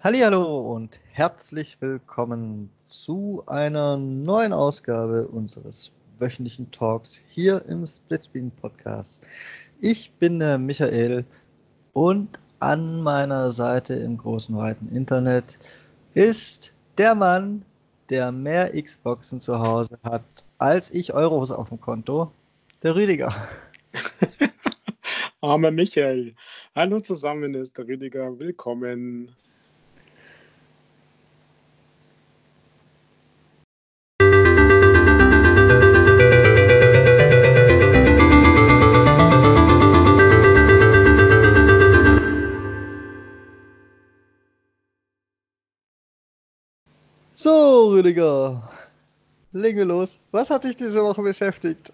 Hallo und herzlich willkommen zu einer neuen Ausgabe unseres wöchentlichen Talks hier im Splitscreen Podcast. Ich bin der Michael und an meiner Seite im großen weiten Internet ist der Mann, der mehr Xboxen zu Hause hat als ich Euros auf dem Konto, der Rüdiger. Armer Michael. Hallo zusammen, ist der Rüdiger. Willkommen. So, Rüdiger. Lege los. Was hat dich diese Woche beschäftigt?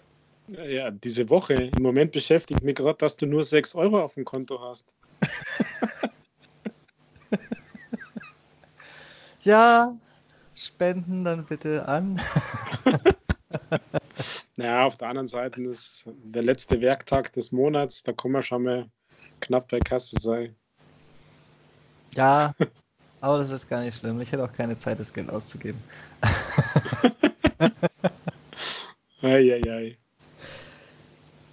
Ja, diese Woche. Im Moment beschäftigt mich gerade, dass du nur 6 Euro auf dem Konto hast. ja, spenden dann bitte an. naja, auf der anderen Seite ist der letzte Werktag des Monats, da kommen wir schon mal knapp bei Kasse sein. Ja, aber das ist gar nicht schlimm. Ich hätte auch keine Zeit, das Geld auszugeben. Eieiei. ei, ei.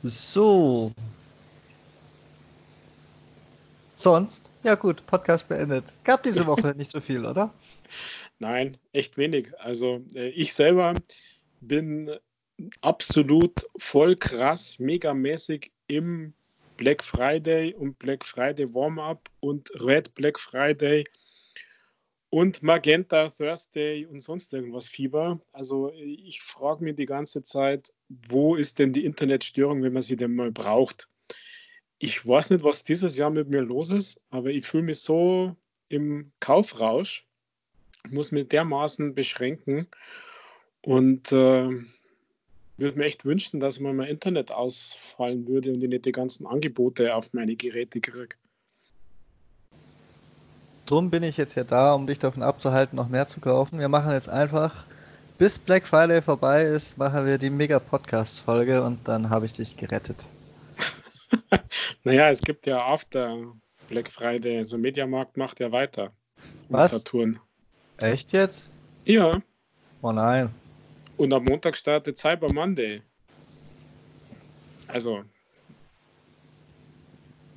So. Sonst? Ja gut, Podcast beendet. Gab diese Woche nicht so viel, oder? Nein, echt wenig. Also äh, ich selber bin absolut voll krass, megamäßig im Black Friday und Black Friday Warm-up und Red Black Friday und Magenta Thursday und sonst irgendwas Fieber. Also ich frage mich die ganze Zeit, wo ist denn die Internetstörung, wenn man sie denn mal braucht? Ich weiß nicht, was dieses Jahr mit mir los ist, aber ich fühle mich so im Kaufrausch, muss mich dermaßen beschränken und äh, würde mir echt wünschen, dass mal Internet ausfallen würde und ich nicht die ganzen Angebote auf meine Geräte kriege. Drum bin ich jetzt hier da, um dich davon abzuhalten, noch mehr zu kaufen. Wir machen jetzt einfach, bis Black Friday vorbei ist, machen wir die Mega-Podcast-Folge und dann habe ich dich gerettet. naja, es gibt ja After Black Friday, also Mediamarkt macht ja weiter. Was? Saturn. Echt jetzt? Ja. Oh nein. Und am Montag startet Cyber Monday. Also.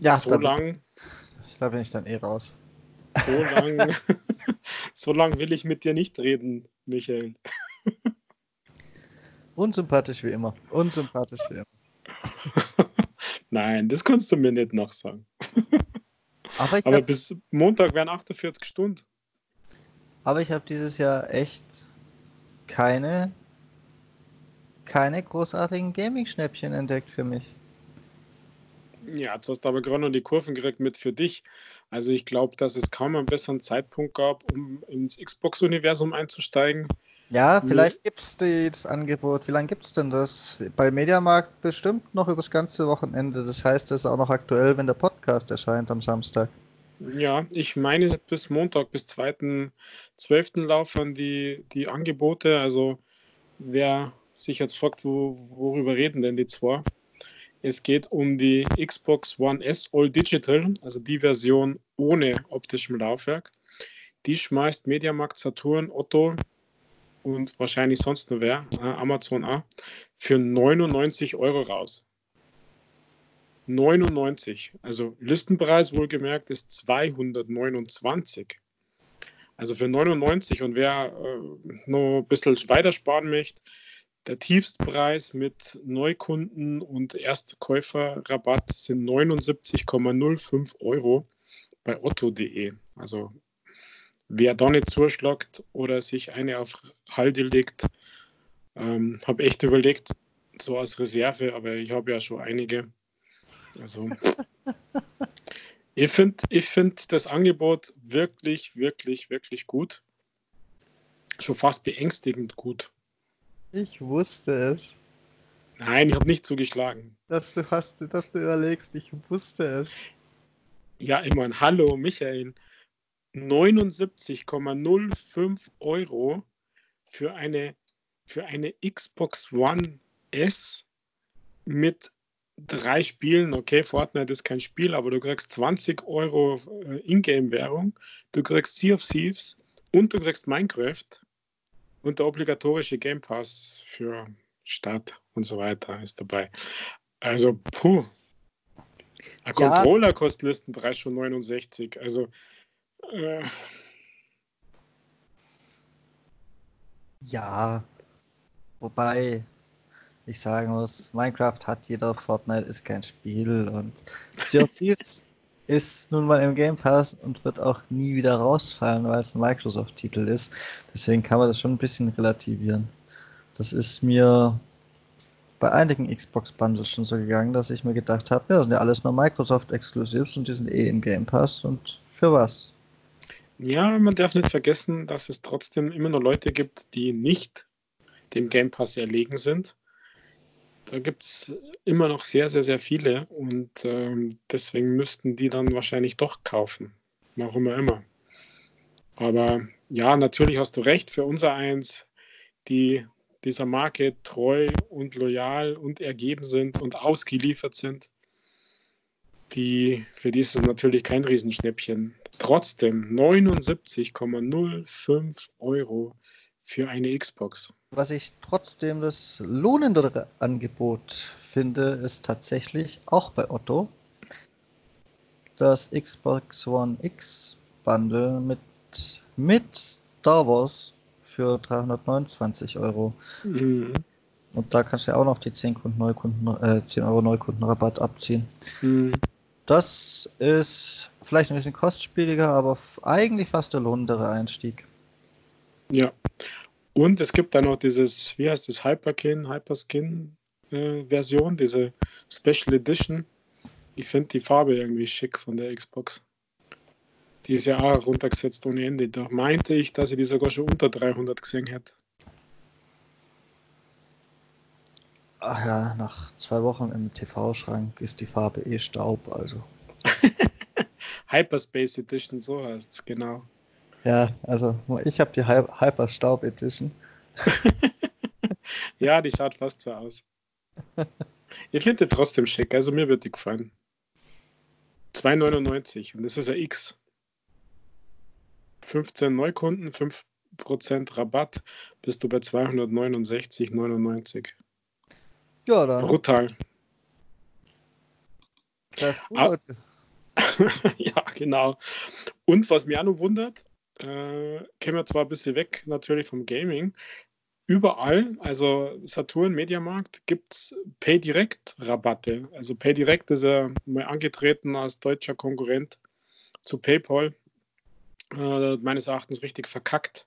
Ja, so lang. Da bin ich dann eh raus. So lange so lang will ich mit dir nicht reden, Michael. Unsympathisch wie immer. Unsympathisch wie immer. Nein, das kannst du mir nicht nachsagen. Aber, Aber hab, bis Montag wären 48 Stunden. Aber ich habe dieses Jahr echt keine, keine großartigen Gaming-Schnäppchen entdeckt für mich. Ja, jetzt hast du aber gerade noch die Kurven gekriegt mit für dich. Also ich glaube, dass es kaum einen besseren Zeitpunkt gab, um ins Xbox-Universum einzusteigen. Ja, vielleicht gibt es das Angebot. Wie lange gibt es denn das? Bei Mediamarkt bestimmt noch übers ganze Wochenende. Das heißt, es ist auch noch aktuell, wenn der Podcast erscheint am Samstag. Ja, ich meine, bis Montag, bis 2.12. laufen die, die Angebote. Also wer sich jetzt fragt, wo, worüber reden denn die zwei? Es geht um die Xbox One S All Digital, also die Version ohne optischem Laufwerk. Die schmeißt Mediamarkt, Saturn, Otto und wahrscheinlich sonst nur wer, äh, Amazon A, für 99 Euro raus. 99. Also Listenpreis wohlgemerkt ist 229. Also für 99 und wer äh, noch ein bisschen weiter sparen möchte, der Tiefstpreis mit Neukunden und Erstkäuferrabatt sind 79,05 Euro bei otto.de. Also wer da nicht zuschlagt oder sich eine auf Halde legt, ähm, habe echt überlegt, so als Reserve, aber ich habe ja schon einige. Also ich finde ich find das Angebot wirklich, wirklich, wirklich gut. Schon fast beängstigend gut. Ich wusste es. Nein, ich habe nicht zugeschlagen. Dass du, hast, dass du überlegst, ich wusste es. Ja, meine, hallo Michael. 79,05 Euro für eine, für eine Xbox One S mit drei Spielen, okay, Fortnite ist kein Spiel, aber du kriegst 20 Euro äh, Ingame-Währung, du kriegst Sea of Thieves und du kriegst Minecraft und der obligatorische Game Pass für Stadt und so weiter ist dabei. Also, puh. Ein ja. Controller kostet Listenpreis schon 69. Also, äh. Ja. Wobei ich sagen muss, Minecraft hat jeder, Fortnite ist kein Spiel und Sea of Thieves ist nun mal im Game Pass und wird auch nie wieder rausfallen, weil es ein Microsoft-Titel ist. Deswegen kann man das schon ein bisschen relativieren. Das ist mir bei einigen Xbox-Bundles schon so gegangen, dass ich mir gedacht habe, ja, das sind ja alles nur Microsoft-Exclusives und die sind eh im Game Pass und für was? Ja, man darf nicht vergessen, dass es trotzdem immer noch Leute gibt, die nicht dem Game Pass erlegen sind da gibt es immer noch sehr, sehr, sehr viele und ähm, deswegen müssten die dann wahrscheinlich doch kaufen. Warum immer immer. Aber ja, natürlich hast du recht, für unser Eins, die dieser Marke treu und loyal und ergeben sind und ausgeliefert sind, die, für die ist es natürlich kein Riesenschnäppchen. Trotzdem 79,05 Euro für eine Xbox. Was ich trotzdem das lohnendere Angebot finde, ist tatsächlich auch bei Otto das Xbox One X Bundle mit, mit Star Wars für 329 Euro. Mhm. Und da kannst du ja auch noch die 10, Kunden Neukunden, äh, 10 Euro Neukundenrabatt abziehen. Mhm. Das ist vielleicht ein bisschen kostspieliger, aber eigentlich fast der lohnendere Einstieg. Ja. Und es gibt dann noch dieses, wie heißt das, Hyperkin, Hyperskin äh, Version, diese Special Edition. Ich finde die Farbe irgendwie schick von der Xbox. Die ist ja auch runtergesetzt ohne Ende. Da meinte ich, dass ich die sogar schon unter 300 gesehen hätte. Ach ja, nach zwei Wochen im TV-Schrank ist die Farbe eh Staub, also. Hyperspace Edition, so heißt es, genau. Ja, also ich habe die Hy Hyper Staub Edition. ja, die schaut fast so aus. Ich finde die trotzdem schick, also mir wird die gefallen. 2,99 und das ist ein X. 15 Neukunden, 5% Rabatt, bist du bei 269,99. Ja, dann. Brutal. Ah, ja, genau. Und was mich auch noch wundert, äh, kämen wir zwar ein bisschen weg natürlich vom Gaming. Überall, also Saturn, Mediamarkt, gibt es Pay-Direct-Rabatte. Also Pay-Direct ist ja mal angetreten als deutscher Konkurrent zu PayPal. Äh, meines Erachtens richtig verkackt.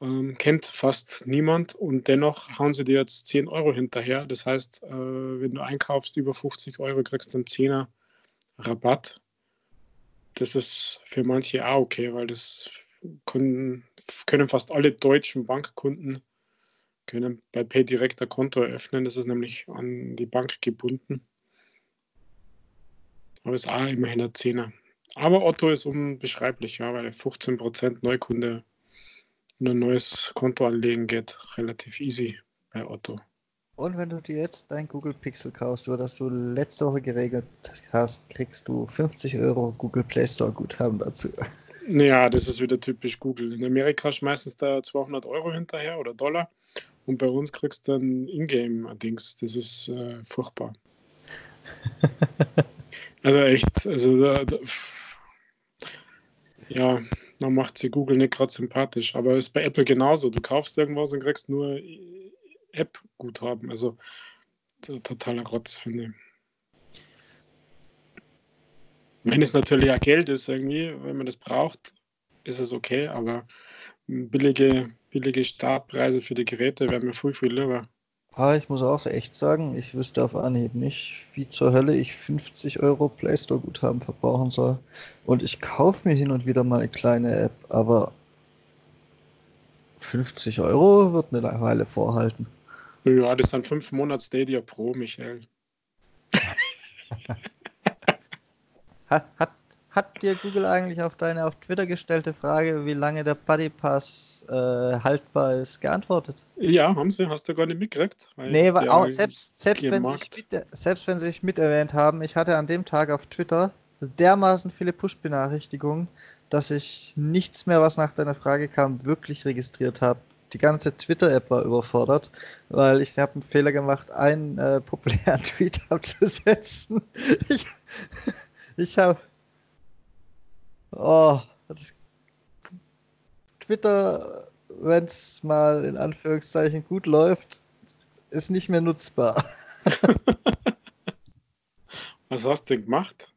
Ähm, kennt fast niemand und dennoch hauen sie dir jetzt 10 Euro hinterher. Das heißt, äh, wenn du einkaufst über 50 Euro, kriegst du einen 10er Rabatt das ist für manche auch okay, weil das können, können fast alle deutschen Bankkunden können bei PayDirect ein Konto eröffnen. Das ist nämlich an die Bank gebunden. Aber es ist auch immerhin ein Zehner. Aber Otto ist unbeschreiblich, ja, weil 15% Neukunde und ein neues Konto anlegen geht relativ easy bei Otto. Und wenn du dir jetzt dein Google Pixel kaufst, über das du letzte Woche geregelt hast, kriegst du 50 Euro Google Play Store Guthaben dazu. Ja, das ist wieder typisch Google. In Amerika schmeißen sie da 200 Euro hinterher oder Dollar und bei uns kriegst du dann Ingame-Dings. Das ist äh, furchtbar. also echt, also da, da, ja, man macht sie Google nicht gerade sympathisch, aber es ist bei Apple genauso. Du kaufst irgendwas und kriegst nur App-Guthaben. Also totaler Rotz, finde ich. Wenn es natürlich auch Geld ist, irgendwie, wenn man das braucht, ist es okay, aber billige, billige Startpreise für die Geräte wären mir viel, viel lieber. Ah, ich muss auch echt sagen, ich wüsste auf Anhieb nicht, wie zur Hölle ich 50 Euro Play Store Guthaben verbrauchen soll. Und ich kaufe mir hin und wieder mal eine kleine App, aber 50 Euro wird eine Weile vorhalten. Ja, das sind fünf Monate Stadia Pro, Michael. hat, hat, hat dir Google eigentlich auf deine auf Twitter gestellte Frage, wie lange der Buddy Pass äh, haltbar ist, geantwortet? Ja, haben sie, hast du gar nicht mitgekriegt? Nee, weil auch, selbst, selbst, wenn sie mit, selbst wenn sie sich miterwähnt haben, ich hatte an dem Tag auf Twitter dermaßen viele Push-Benachrichtigungen, dass ich nichts mehr, was nach deiner Frage kam, wirklich registriert habe. Die ganze Twitter-App war überfordert, weil ich habe einen Fehler gemacht, einen äh, populären Tweet abzusetzen. Ich, ich habe Oh, Twitter, wenn es mal in Anführungszeichen gut läuft, ist nicht mehr nutzbar. Was hast du denn gemacht?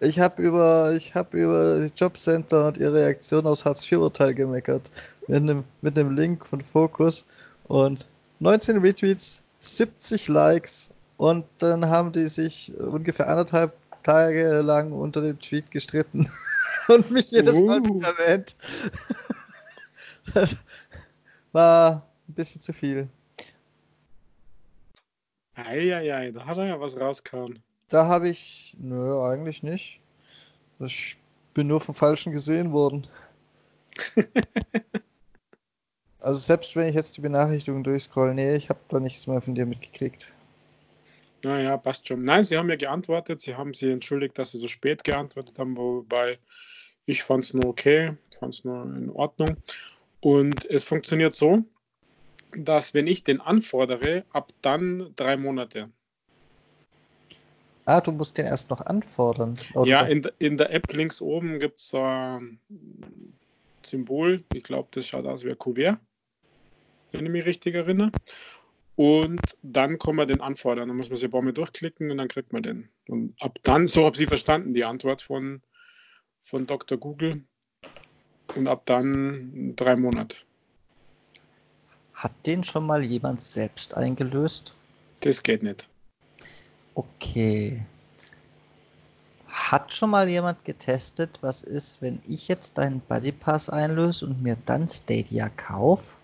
Ich habe über, hab über die Jobcenter und ihre Reaktion aufs Hartz-IV-Urteil gemeckert. Mit einem, mit einem Link von Focus und 19 Retweets, 70 Likes und dann haben die sich ungefähr anderthalb Tage lang unter dem Tweet gestritten. und mich jedes Mal uh. erwähnt. Das war ein bisschen zu viel. Eieiei, da hat er ja was rausgehauen. Da habe ich, nö, eigentlich nicht. Ich bin nur vom Falschen gesehen worden. also selbst wenn ich jetzt die Benachrichtigung durchscroll, nee, ich habe da nichts mehr von dir mitgekriegt. Naja, passt schon. Nein, sie haben ja geantwortet. Sie haben sie entschuldigt, dass sie so spät geantwortet haben, wobei ich fand es nur okay, fand es nur in Ordnung. Und es funktioniert so, dass wenn ich den anfordere, ab dann drei Monate. Ah, du musst den erst noch anfordern. Oder? Ja, in, in der App links oben gibt es ein Symbol. Ich glaube, das schaut aus wie ein Kuvert, wenn ich mich richtig erinnere. Und dann kann man den anfordern. Dann muss man sich ein paar Mal durchklicken und dann kriegt man den. Und ab dann, so habe ich verstanden, die Antwort von, von Dr. Google und ab dann drei Monate. Hat den schon mal jemand selbst eingelöst? Das geht nicht. Okay. Hat schon mal jemand getestet, was ist, wenn ich jetzt deinen Buddy Pass einlöse und mir dann Stadia kaufe?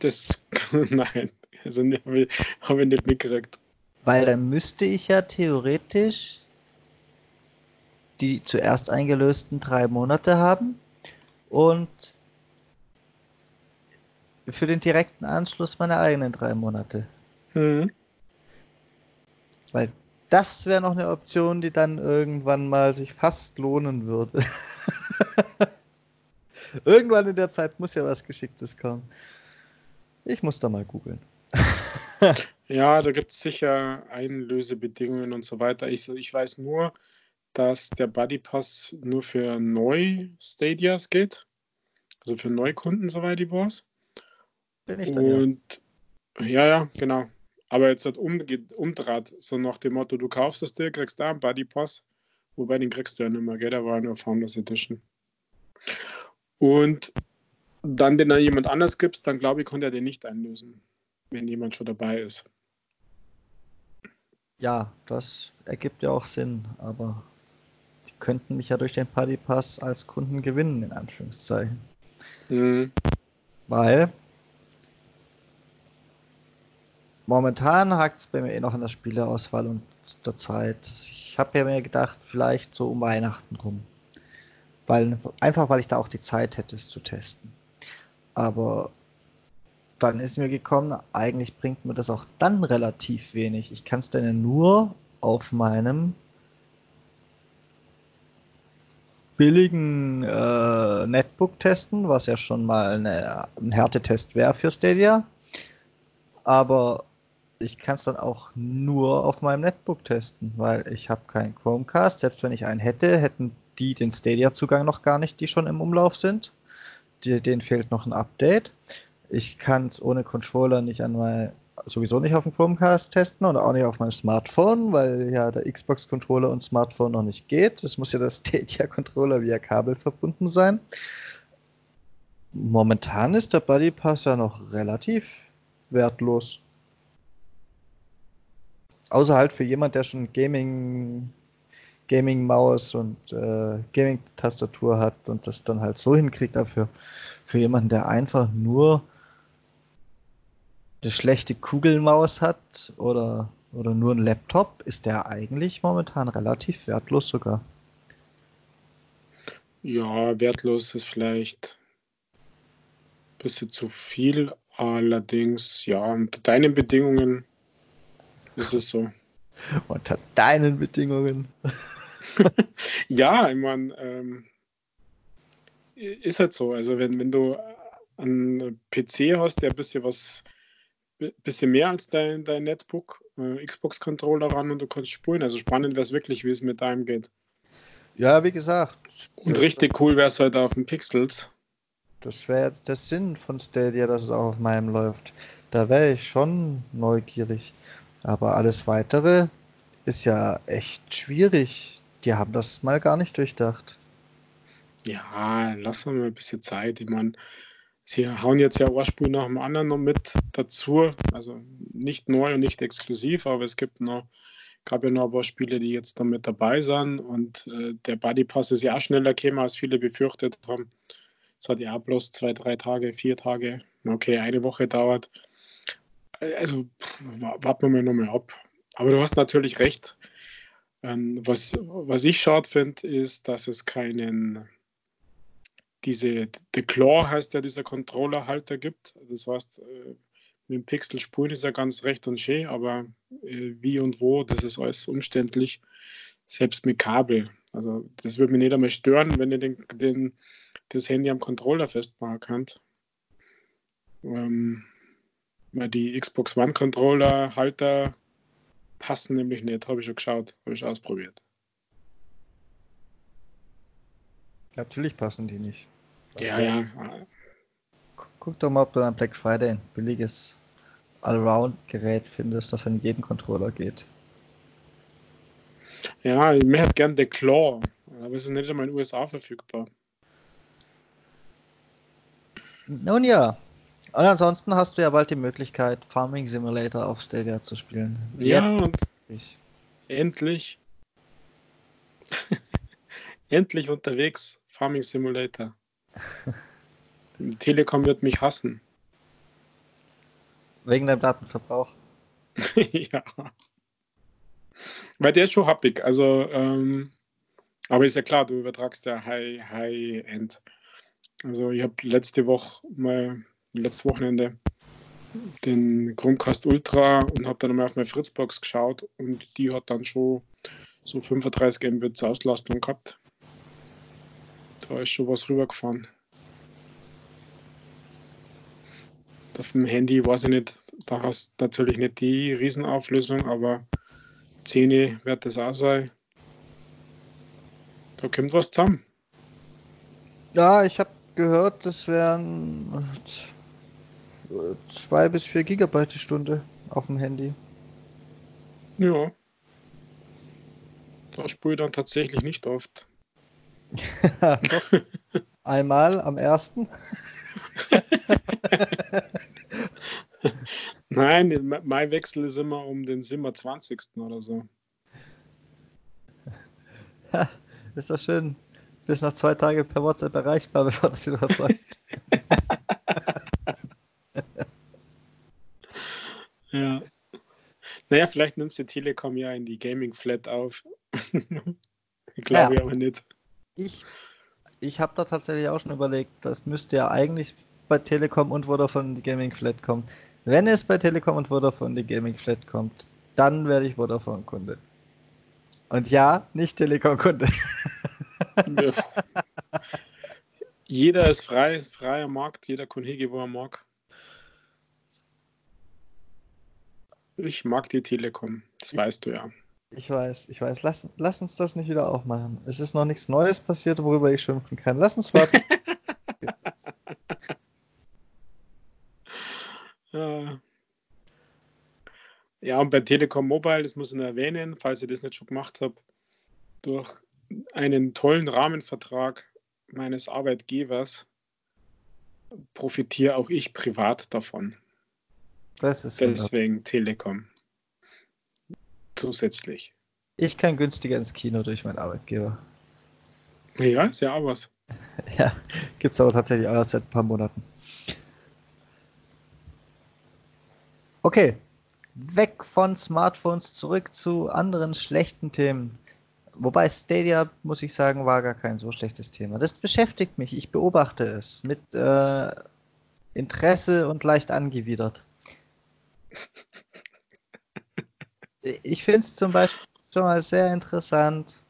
Das, nein, also habe ich, hab ich nicht mitgekriegt. Weil dann müsste ich ja theoretisch die zuerst eingelösten drei Monate haben und für den direkten Anschluss meine eigenen drei Monate. Mhm. Weil das wäre noch eine Option, die dann irgendwann mal sich fast lohnen würde. irgendwann in der Zeit muss ja was Geschicktes kommen. Ich muss da mal googeln. ja, da gibt es sicher Einlösebedingungen und so weiter. Ich, ich weiß nur, dass der Buddy Pass nur für Neu-Stadias geht. Also für Neukunden, soweit ich weiß. Bin ich dann, Und ja. ja, ja, genau. Aber jetzt hat um, umdraht, so nach dem Motto, du kaufst es dir, kriegst da einen Buddy Pass, wobei den kriegst du ja nicht mehr, gell? Der war nur Founders Edition. Und dann den an jemand anders gibst, dann glaube ich, konnte er den nicht einlösen, wenn jemand schon dabei ist. Ja, das ergibt ja auch Sinn, aber die könnten mich ja durch den Party Pass als Kunden gewinnen, in Anführungszeichen. Mhm. Weil momentan hakt es bei mir eh noch an der Spieleauswahl und der Zeit. Ich habe ja mir gedacht, vielleicht so um Weihnachten rum. Weil, einfach weil ich da auch die Zeit hätte, es zu testen. Aber dann ist mir gekommen, eigentlich bringt mir das auch dann relativ wenig. Ich kann es dann nur auf meinem billigen äh, Netbook testen, was ja schon mal eine, ein Härtetest wäre für Stadia. Aber ich kann es dann auch nur auf meinem Netbook testen, weil ich habe keinen Chromecast. Selbst wenn ich einen hätte, hätten die den Stadia-Zugang noch gar nicht, die schon im Umlauf sind. Die, denen fehlt noch ein Update. Ich kann es ohne Controller nicht mein, sowieso nicht auf dem Chromecast testen und auch nicht auf meinem Smartphone, weil ja der Xbox-Controller und Smartphone noch nicht geht. Es muss ja das Stadia-Controller via Kabel verbunden sein. Momentan ist der Buddy Pass ja noch relativ wertlos. Außer halt für jemand, der schon Gaming, Gaming-Maus und äh, Gaming-Tastatur hat und das dann halt so hinkriegt, dafür für jemanden, der einfach nur eine schlechte Kugelmaus hat oder, oder nur ein Laptop, ist der eigentlich momentan relativ wertlos sogar. Ja, wertlos ist vielleicht ein bisschen zu viel. Allerdings, ja, unter deinen Bedingungen ist es so. Unter deinen Bedingungen. ja, ich meine, ähm, ist halt so. Also wenn, wenn du einen PC hast, der ein bisschen was, bisschen mehr als dein, dein Netbook, äh, Xbox-Controller ran und du kannst spulen. Also spannend wäre es wirklich, wie es mit deinem geht. Ja, wie gesagt. Und richtig cool wäre es halt auf den Pixels. Das wäre der Sinn von Stadia, dass es auch auf meinem läuft. Da wäre ich schon neugierig. Aber alles weitere ist ja echt schwierig. Die haben das mal gar nicht durchdacht. Ja, lass uns mal ein bisschen Zeit. Ich meine, sie hauen jetzt ja Spiel nach dem anderen noch mit dazu. Also nicht neu und nicht exklusiv, aber es gibt noch, gab ja noch ein paar Spiele, die jetzt noch mit dabei sind. Und äh, der Buddy Pass ist ja auch schneller gekommen, als viele befürchtet haben. Es hat ja bloß zwei, drei Tage, vier Tage, okay, eine Woche dauert. Also warten wir mal nochmal ab. Aber du hast natürlich recht. Ähm, was, was ich schade finde, ist, dass es keinen diese, The Claw heißt ja dieser Controllerhalter gibt. Das heißt, äh, mit dem Pixel spulen ist ja ganz recht und schön, aber äh, wie und wo, das ist alles umständlich, selbst mit Kabel. Also das würde mich nicht einmal stören, wenn ihr den, den, das Handy am Controller festmachen könnt. Ähm, die Xbox One Controller Halter passen nämlich nicht, habe ich schon geschaut, habe ich ausprobiert. Natürlich passen die nicht. Was ja, ja. Guck doch mal, ob du am Black Friday ein billiges Allround-Gerät findest, das an jeden Controller geht. Ja, ich hätte gern der Claw, aber es ist nicht einmal in den USA verfügbar. Nun ja. Und ansonsten hast du ja bald die Möglichkeit, Farming Simulator auf Stadia zu spielen. Ja, und endlich. endlich unterwegs. Farming Simulator. Telekom wird mich hassen. Wegen deinem Datenverbrauch. ja. Weil der ist schon happig. Also, ähm, aber ist ja klar, du übertragst ja High, High End. Also ich habe letzte Woche mal, letztes Wochenende den Chromecast Ultra und habe dann mal auf meine Fritzbox geschaut und die hat dann schon so 35 Mbit Auslastung gehabt. Da ist schon was rübergefahren. Auf dem Handy weiß ich nicht, da hast du natürlich nicht die Riesenauflösung, aber 10 wird das auch sein. Da kommt was zusammen. Ja, ich habe gehört, das wären 2 bis 4 Gigabyte die Stunde auf dem Handy. Ja. Da spüre ich dann tatsächlich nicht oft. Einmal am ersten. Nein, mein Wechsel ist immer um den 27. oder so. Ja, ist doch schön. Bist noch zwei Tage per WhatsApp erreichbar, bevor das wieder überzeugt. Ja. Naja, vielleicht nimmst du Telekom ja in die Gaming Flat auf. Glaube ja. ich aber nicht. Ich, ich habe da tatsächlich auch schon überlegt, das müsste ja eigentlich bei Telekom und Vodafone die Gaming Flat kommen. Wenn es bei Telekom und Vodafone die Gaming Flat kommt, dann werde ich Vodafone-Kunde. Und ja, nicht Telekom-Kunde. Ja. Jeder ist frei, ist freier Markt, jeder kann hingehen, wo er mag. Ich mag die Telekom, das weißt du ja. Ich weiß, ich weiß. Lass, lass uns das nicht wieder auch machen. Es ist noch nichts Neues passiert, worüber ich schimpfen kann. Lass uns warten. ja, und bei Telekom Mobile, das muss ich erwähnen, falls ihr das nicht schon gemacht habt, durch einen tollen Rahmenvertrag meines Arbeitgebers profitiere auch ich privat davon. Das ist Deswegen wunderbar. Telekom zusätzlich. Ich kann günstiger ins Kino durch meinen Arbeitgeber. Ja, ist ja auch was. Ja, gibt es aber tatsächlich auch seit ein paar Monaten. Okay, weg von Smartphones zurück zu anderen schlechten Themen. Wobei Stadia, muss ich sagen, war gar kein so schlechtes Thema. Das beschäftigt mich. Ich beobachte es mit äh, Interesse und leicht angewidert. Ich finde es zum Beispiel schon mal sehr interessant,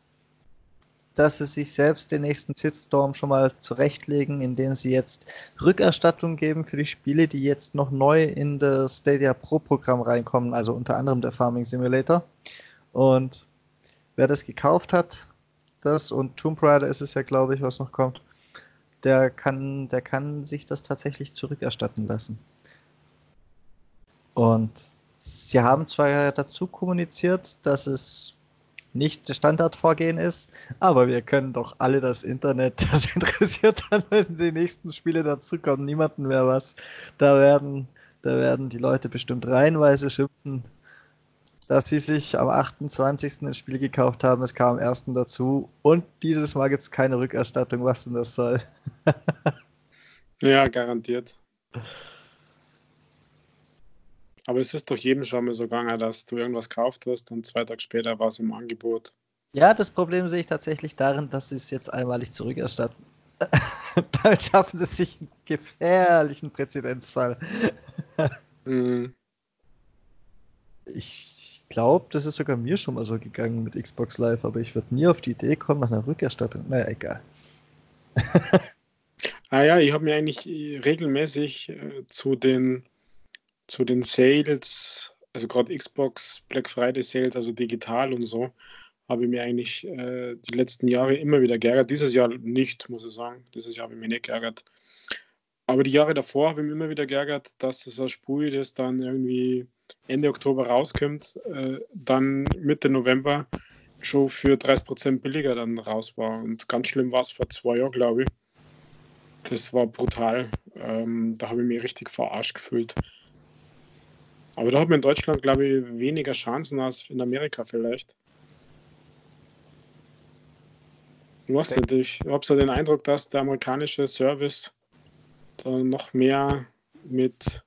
dass sie sich selbst den nächsten Shitstorm schon mal zurechtlegen, indem sie jetzt Rückerstattung geben für die Spiele, die jetzt noch neu in das Stadia Pro Programm reinkommen, also unter anderem der Farming Simulator. Und wer das gekauft hat, das und Tomb Raider ist es ja, glaube ich, was noch kommt, der kann, der kann sich das tatsächlich zurückerstatten lassen. Und sie haben zwar dazu kommuniziert, dass es nicht das Standardvorgehen ist, aber wir können doch alle das Internet, das interessiert dann, wenn die nächsten Spiele dazukommen, niemanden mehr was. Da werden, da werden die Leute bestimmt reihenweise schimpfen, dass sie sich am 28. ein Spiel gekauft haben, es kam am 1. dazu und dieses Mal gibt es keine Rückerstattung, was denn das soll. ja, garantiert. Aber es ist doch jedem schon mal so gegangen, dass du irgendwas gekauft hast und zwei Tage später war es im Angebot. Ja, das Problem sehe ich tatsächlich darin, dass sie es jetzt einmalig zurückerstatten. Damit schaffen sie sich einen gefährlichen Präzedenzfall. mhm. Ich glaube, das ist sogar mir schon mal so gegangen mit Xbox Live, aber ich würde nie auf die Idee kommen nach einer Rückerstattung. Naja, egal. ah ja, ich habe mir eigentlich regelmäßig äh, zu den zu den Sales, also gerade Xbox Black Friday Sales, also digital und so, habe ich mir eigentlich äh, die letzten Jahre immer wieder geärgert. Dieses Jahr nicht, muss ich sagen. Dieses Jahr habe ich mich nicht geärgert. Aber die Jahre davor habe ich mich immer wieder geärgert, dass das ein Spiel, das dann irgendwie Ende Oktober rauskommt, äh, dann Mitte November schon für 30% billiger dann raus war. Und ganz schlimm war es vor zwei Jahren, glaube ich. Das war brutal. Ähm, da habe ich mich richtig verarscht gefühlt. Aber da hat man in Deutschland, glaube ich, weniger Chancen als in Amerika vielleicht. Ich weiß nicht, ich habe so den Eindruck, dass der amerikanische Service da noch mehr mit,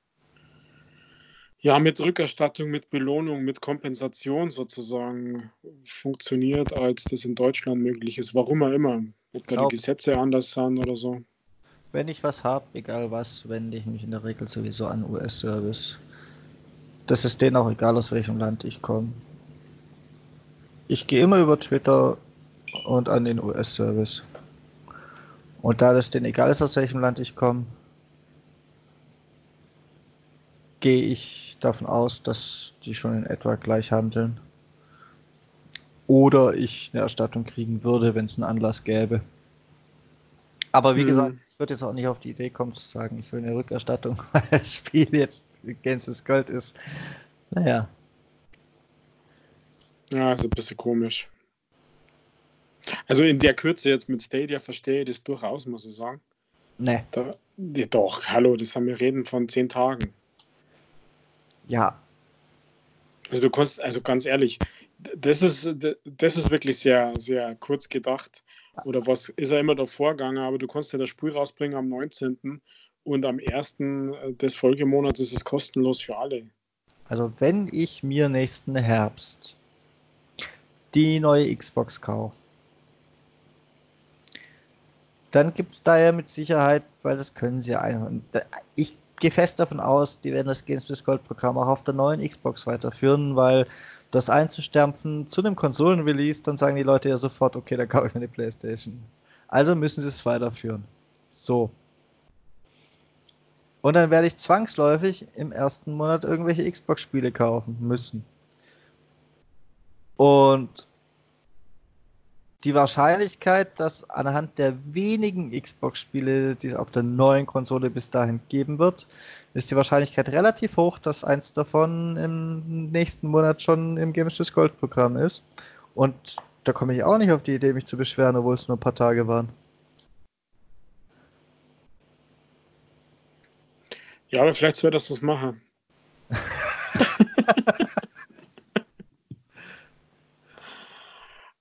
ja, mit Rückerstattung, mit Belohnung, mit Kompensation sozusagen funktioniert, als das in Deutschland möglich ist. Warum auch immer. Ob da die Gesetze anders sind oder so. Wenn ich was habe, egal was, wende ich mich in der Regel sowieso an US-Service. Das ist denen auch egal, aus welchem Land ich komme. Ich gehe immer über Twitter und an den US-Service. Und da das denen egal ist, aus welchem Land ich komme, gehe ich davon aus, dass die schon in etwa gleich handeln. Oder ich eine Erstattung kriegen würde, wenn es einen Anlass gäbe. Aber wie hm. gesagt, ich würde jetzt auch nicht auf die Idee kommen zu sagen, ich will eine Rückerstattung, weil das Spiel jetzt Games is Gold ist. Naja. Ja, ist ein bisschen komisch. Also in der Kürze jetzt mit Stadia verstehe ich das durchaus, muss ich sagen. Nee. Da, ja, doch, hallo, das haben wir reden von zehn Tagen. Ja. Also du kannst, also ganz ehrlich, das ist, das ist wirklich sehr, sehr kurz gedacht. Oder was ist ja immer der Vorgang, aber du kannst ja das Spiel rausbringen am 19. und am 1. des Folgemonats ist es kostenlos für alle. Also wenn ich mir nächsten Herbst die neue Xbox kaufe, dann gibt es da ja mit Sicherheit, weil das können sie einholen. Ich gehe fest davon aus, die werden das Games with Gold Programm auch auf der neuen Xbox weiterführen, weil das einzustampfen zu einem Konsolen-Release, dann sagen die Leute ja sofort, okay, dann kaufe ich mir eine Playstation. Also müssen sie es weiterführen. So. Und dann werde ich zwangsläufig im ersten Monat irgendwelche Xbox-Spiele kaufen müssen. Und die Wahrscheinlichkeit, dass anhand der wenigen Xbox-Spiele, die es auf der neuen Konsole bis dahin geben wird, ist die Wahrscheinlichkeit relativ hoch, dass eins davon im nächsten Monat schon im Games Gold Programm ist. Und da komme ich auch nicht auf die Idee, mich zu beschweren, obwohl es nur ein paar Tage waren. Ja, aber vielleicht soll das das machen.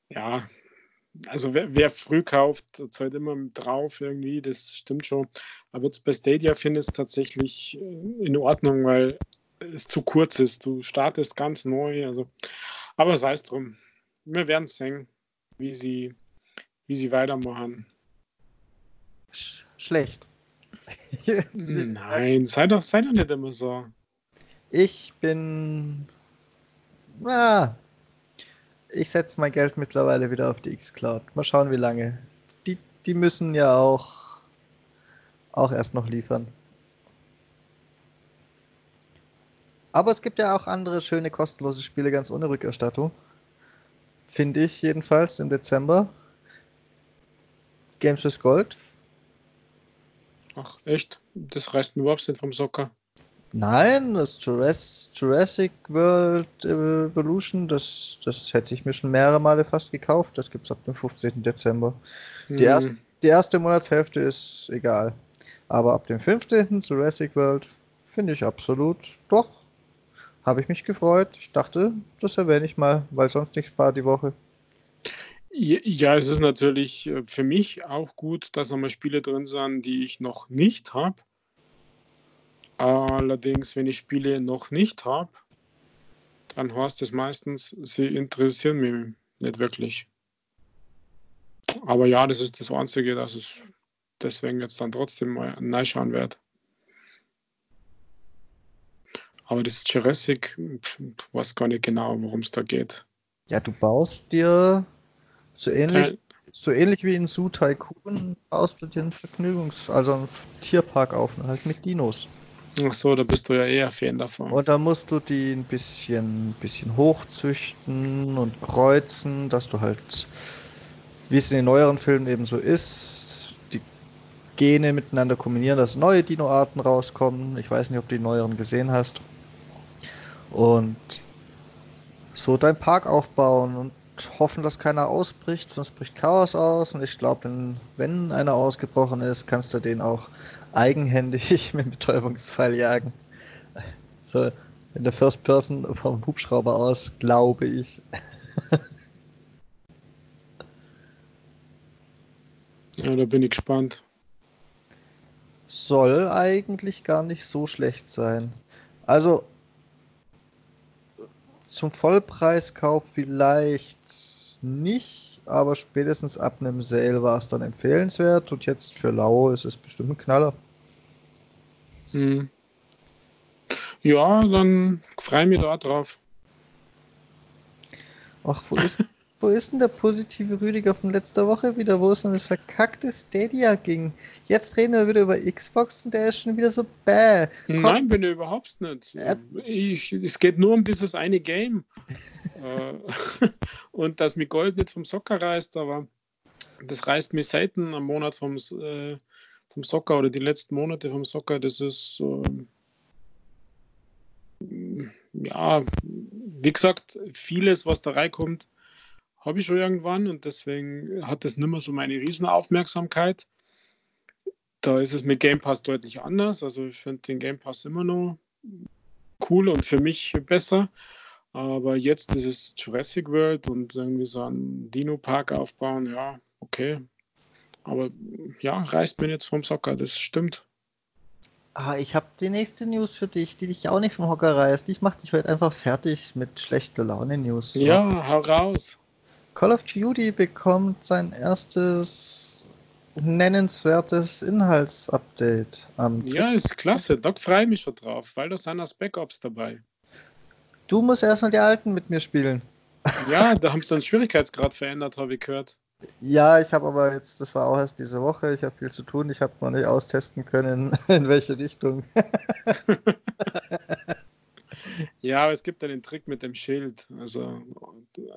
ja, also wer, wer, früh kauft, zahlt immer drauf irgendwie, das stimmt schon. Aber jetzt bei Stadia finde ich es tatsächlich äh, in Ordnung, weil es zu kurz ist. Du startest ganz neu. Also, aber sei es drum. Wir werden es sehen. wie sie, wie sie weitermachen. Sch schlecht. Nein, sei doch, sei doch nicht immer so. Ich bin. Na, ich setze mein Geld mittlerweile wieder auf die X-Cloud. Mal schauen, wie lange. Die, die müssen ja auch, auch erst noch liefern. Aber es gibt ja auch andere schöne kostenlose Spiele ganz ohne Rückerstattung. Finde ich jedenfalls im Dezember. Games with Gold. Ach, echt? Das reißt mir überhaupt nicht vom Socker. Nein, das Jurassic World Evolution, das, das hätte ich mir schon mehrere Male fast gekauft. Das gibt es ab dem 15. Dezember. Die, hm. erste, die erste Monatshälfte ist egal. Aber ab dem 15. Jurassic World finde ich absolut doch. Habe ich mich gefreut. Ich dachte, das erwähne ich mal, weil sonst nichts war die Woche. Ja, es ist natürlich äh, für mich auch gut, dass einmal Spiele drin sind, die ich noch nicht habe Allerdings, wenn ich Spiele noch nicht habe, dann heißt es meistens, sie interessieren mich nicht wirklich. Aber ja, das ist das Einzige, dass es deswegen jetzt dann trotzdem mal reinschauen werde. Aber das Jurassic, ich weiß gar nicht genau, worum es da geht. Ja, du baust dir so ähnlich, Teil, so ähnlich wie in Zoo Tycoon, baust du dir einen Vergnügungs-, also einen Tierparkaufenthalt mit Dinos. Ach so, da bist du ja eher Fan davon. Und da musst du die ein bisschen, bisschen hochzüchten und kreuzen, dass du halt, wie es in den neueren Filmen eben so ist, die Gene miteinander kombinieren, dass neue Dinoarten rauskommen. Ich weiß nicht, ob du die neueren gesehen hast. Und so dein Park aufbauen und hoffen, dass keiner ausbricht, sonst bricht Chaos aus. Und ich glaube, wenn, einer ausgebrochen ist, kannst du den auch eigenhändig mit dem Betäubungsfall jagen. So in der First Person vom Hubschrauber aus, glaube ich. Ja, da bin ich gespannt. Soll eigentlich gar nicht so schlecht sein. Also zum Vollpreiskauf vielleicht nicht, aber spätestens ab einem Sale war es dann empfehlenswert und jetzt für Lau ist es bestimmt ein Knaller. Hm. Ja, dann freue ich mich da drauf. Ach, wo ist, wo ist denn der positive Rüdiger von letzter Woche wieder, wo es um das verkackte Stadia ging? Jetzt reden wir wieder über Xbox und der ist schon wieder so bäh. Komm. Nein, bin ich überhaupt nicht. Ich, es geht nur um dieses eine Game. Äh, und dass mir Gold nicht vom Socker reißt, aber das reißt mir selten am Monat vom, äh, vom Soccer oder die letzten Monate vom Soccer, das ist äh, ja, wie gesagt, vieles, was da reinkommt, habe ich schon irgendwann und deswegen hat das nicht mehr so meine Riesenaufmerksamkeit. Da ist es mit Game Pass deutlich anders. Also ich finde den Game Pass immer noch cool und für mich besser. Aber jetzt ist es Jurassic World und irgendwie so einen Dino-Park aufbauen, ja, okay. Aber ja, reißt mir jetzt vom Socker, das stimmt. Ah, ich habe die nächste News für dich, die dich auch nicht vom Hocker reißt. Ich mache dich heute einfach fertig mit schlechter Laune-News. Ja, hau raus. Call of Duty bekommt sein erstes nennenswertes Inhaltsupdate. ja, ist klasse. Da freue ich mich schon drauf, weil da sind aus Backups dabei. Du musst erstmal die alten mit mir spielen. Ja, da haben sie den Schwierigkeitsgrad verändert, habe ich gehört. Ja, ich habe aber jetzt, das war auch erst diese Woche, ich habe viel zu tun, ich habe noch nicht austesten können, in welche Richtung. ja, aber es gibt ja den Trick mit dem Schild. Also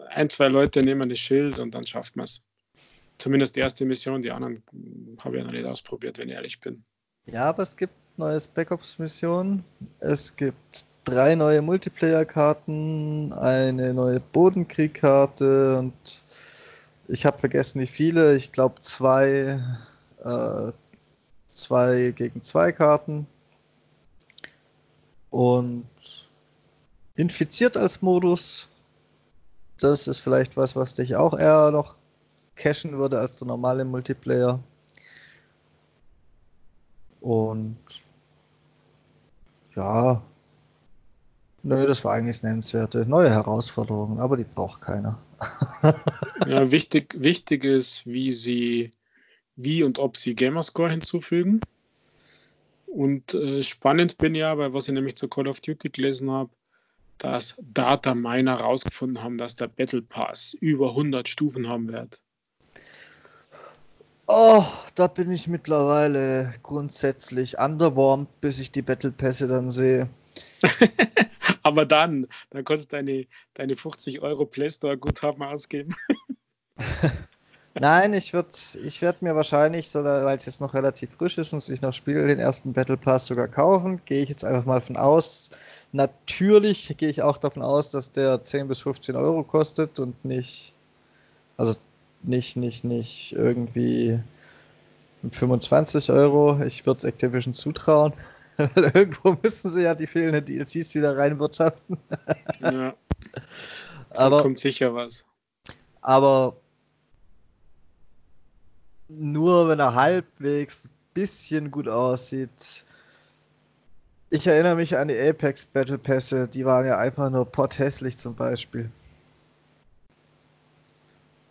ein, zwei Leute nehmen das Schild und dann schafft man es. Zumindest die erste Mission, die anderen habe ich noch nicht ausprobiert, wenn ich ehrlich bin. Ja, aber es gibt neue Backups-Missionen. Es gibt drei neue Multiplayer-Karten, eine neue Bodenkrieg-Karte und ich habe vergessen, wie viele. Ich glaube zwei, äh, zwei gegen zwei Karten. Und infiziert als Modus. Das ist vielleicht was, was dich auch eher noch cashen würde als der normale Multiplayer. Und ja, Nö, das war eigentlich nennenswerte neue Herausforderungen, aber die braucht keiner. ja, wichtig, wichtig ist, wie sie, wie und ob sie Gamerscore hinzufügen. Und äh, spannend bin ja, weil was ich nämlich zu Call of Duty gelesen habe, dass Data Miner herausgefunden haben, dass der Battle Pass über 100 Stufen haben wird. Oh, da bin ich mittlerweile grundsätzlich underwarmed, bis ich die Battle Pässe dann sehe. Aber dann, dann kannst du deine, deine 50 Euro Play Store Guthaben ausgeben. Nein, ich würde ich werd mir wahrscheinlich, weil es jetzt noch relativ frisch ist und sich noch spiele, den ersten Battle Pass sogar kaufen. Gehe ich jetzt einfach mal von aus. Natürlich gehe ich auch davon aus, dass der 10 bis 15 Euro kostet und nicht, also nicht, nicht, nicht irgendwie 25 Euro. Ich würde es Activision zutrauen. Weil irgendwo müssen sie ja die fehlenden DLCs wieder reinwirtschaften. ja. Aber kommt sicher was. Aber nur wenn er halbwegs ein bisschen gut aussieht. Ich erinnere mich an die Apex Battle Pässe, die waren ja einfach nur potthässlich zum Beispiel.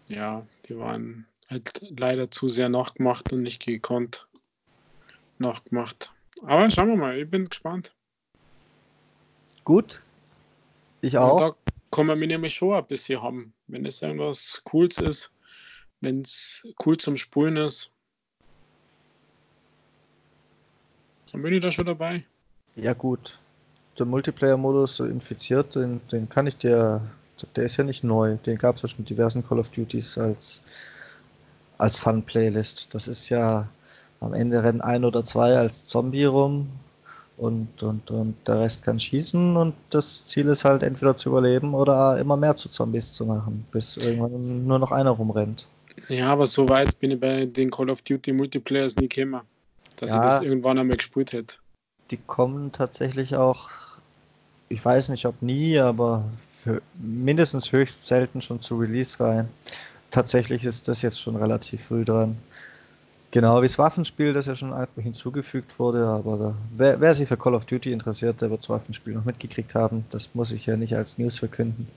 Ja, die waren halt leider zu sehr nachgemacht und nicht gekonnt nachgemacht. Aber schauen wir mal, ich bin gespannt. Gut. Ich auch. da kann man mich nämlich schon ein bisschen haben, wenn es irgendwas Cooles ist wenn es cool zum Spulen ist, dann bin ich da schon dabei. Ja, gut. Der Multiplayer-Modus infiziert, den, den kann ich dir. Der ist ja nicht neu. Den gab es ja schon in diversen Call of Duties als, als Fun-Playlist. Das ist ja am Ende rennen ein oder zwei als Zombie rum und, und, und der Rest kann schießen und das Ziel ist halt entweder zu überleben oder immer mehr zu Zombies zu machen, bis irgendwann nur noch einer rumrennt. Ja, aber so weit bin ich bei den Call of Duty Multiplayers nie gekommen, dass ja, ich das irgendwann einmal gespielt hätte. Die kommen tatsächlich auch, ich weiß nicht ob nie, aber mindestens höchst selten schon zu Release rein. Tatsächlich ist das jetzt schon relativ früh dran. Genau wie das Waffenspiel, das ja schon hinzugefügt wurde, aber da, wer, wer, sich für Call of Duty interessiert, der wird das Waffenspiel noch mitgekriegt haben. Das muss ich ja nicht als News verkünden.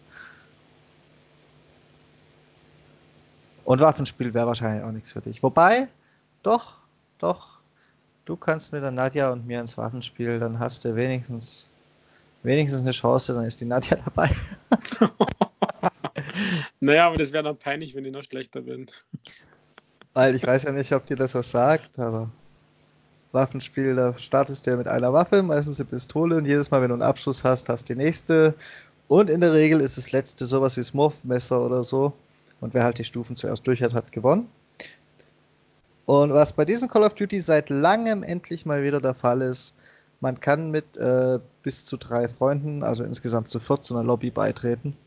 Und Waffenspiel wäre wahrscheinlich auch nichts für dich. Wobei, doch, doch, du kannst mit der Nadja und mir ins Waffenspiel, dann hast du wenigstens, wenigstens eine Chance, dann ist die Nadja dabei. naja, aber das wäre dann peinlich, wenn ich noch schlechter bin. Weil ich weiß ja nicht, ob dir das was sagt, aber Waffenspiel, da startest du ja mit einer Waffe, meistens eine Pistole und jedes Mal, wenn du einen Abschuss hast, hast du die nächste. Und in der Regel ist das letzte sowas wie Smurf-Messer oder so. Und wer halt die Stufen zuerst durch hat, hat gewonnen. Und was bei diesem Call of Duty seit langem endlich mal wieder der Fall ist, man kann mit äh, bis zu drei Freunden, also insgesamt zu viert, zu einer Lobby beitreten.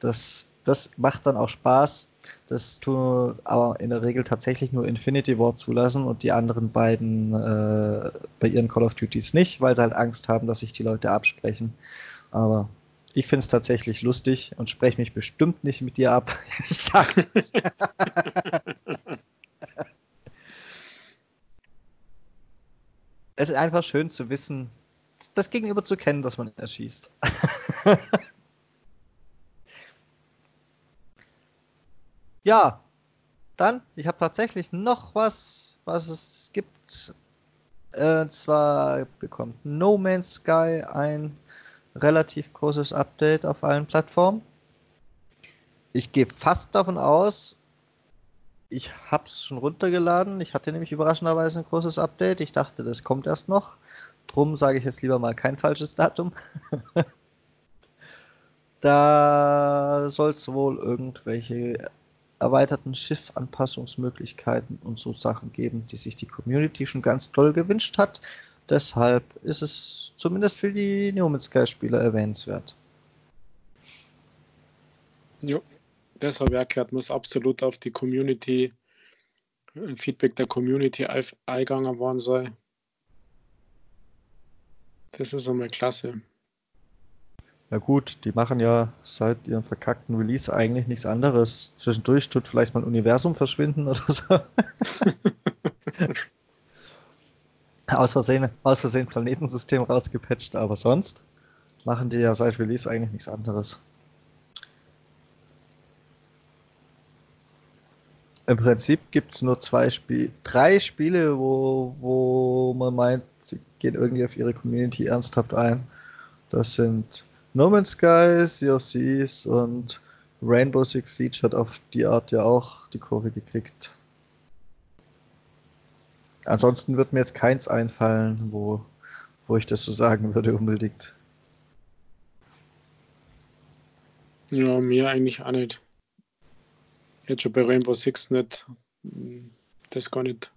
Das, das macht dann auch Spaß. Das tun aber in der Regel tatsächlich nur Infinity War zulassen und die anderen beiden äh, bei ihren Call of Duties nicht, weil sie halt Angst haben, dass sich die Leute absprechen. Aber ich finde es tatsächlich lustig und spreche mich bestimmt nicht mit dir ab. ich sag's. es ist einfach schön zu wissen, das Gegenüber zu kennen, dass man erschießt. ja, dann, ich habe tatsächlich noch was, was es gibt. Äh, zwar bekommt No Man's Sky ein relativ großes Update auf allen Plattformen. Ich gehe fast davon aus, ich habe es schon runtergeladen. Ich hatte nämlich überraschenderweise ein großes Update. Ich dachte, das kommt erst noch. Drum sage ich jetzt lieber mal kein falsches Datum. da soll es wohl irgendwelche erweiterten Schiffanpassungsmöglichkeiten und so Sachen geben, die sich die Community schon ganz toll gewünscht hat. Deshalb ist es zumindest für die No Man's Sky-Spieler erwähnenswert. Jo, deshalb erklärt muss absolut auf die Community, Feedback der Community eingegangen worden sein. Das ist einmal klasse. Ja gut, die machen ja seit ihrem verkackten Release eigentlich nichts anderes. Zwischendurch tut vielleicht mal ein Universum verschwinden oder so. aus Versehen, aus Versehen Planetensystem rausgepatcht, aber sonst. machen die ja seit Release eigentlich nichts anderes. Im Prinzip gibt es nur zwei Spiele, drei Spiele, wo, wo man meint, sie gehen irgendwie auf ihre Community ernsthaft ein. Das sind No Man's Sky, Sea of Seas und Rainbow Six Siege hat auf die Art ja auch die Kurve gekriegt. Ansonsten wird mir jetzt keins einfallen, wo, wo ich das so sagen würde unbedingt. Ja, mir eigentlich auch nicht. Jetzt schon bei Rainbow Six nicht, das gar nicht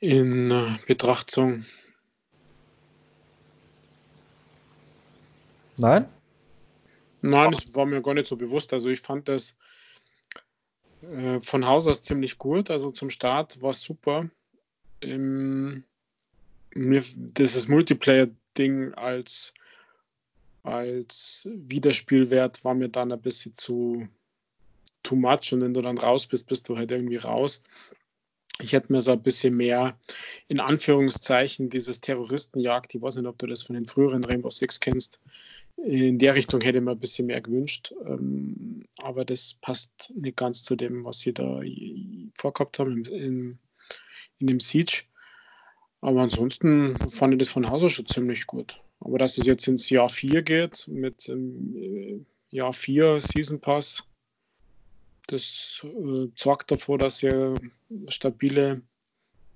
in Betracht zogen. Nein? Nein, das war mir gar nicht so bewusst. Also ich fand das äh, von Haus aus ziemlich gut. Also zum Start war es super. Ähm, mir, dieses Multiplayer-Ding als, als Wiederspielwert war mir dann ein bisschen zu too much und wenn du dann raus bist, bist du halt irgendwie raus. Ich hätte mir so ein bisschen mehr, in Anführungszeichen, dieses Terroristenjagd, ich weiß nicht, ob du das von den früheren Rainbow Six kennst, in der Richtung hätte ich mir ein bisschen mehr gewünscht. Ähm, aber das passt nicht ganz zu dem, was sie da vorgehabt haben in, in dem Siege. Aber ansonsten fand ich das von Haus aus schon ziemlich gut. Aber dass es jetzt ins Jahr 4 geht, mit ähm, Jahr 4 Season Pass, das äh, sorgt davor, dass sie eine stabile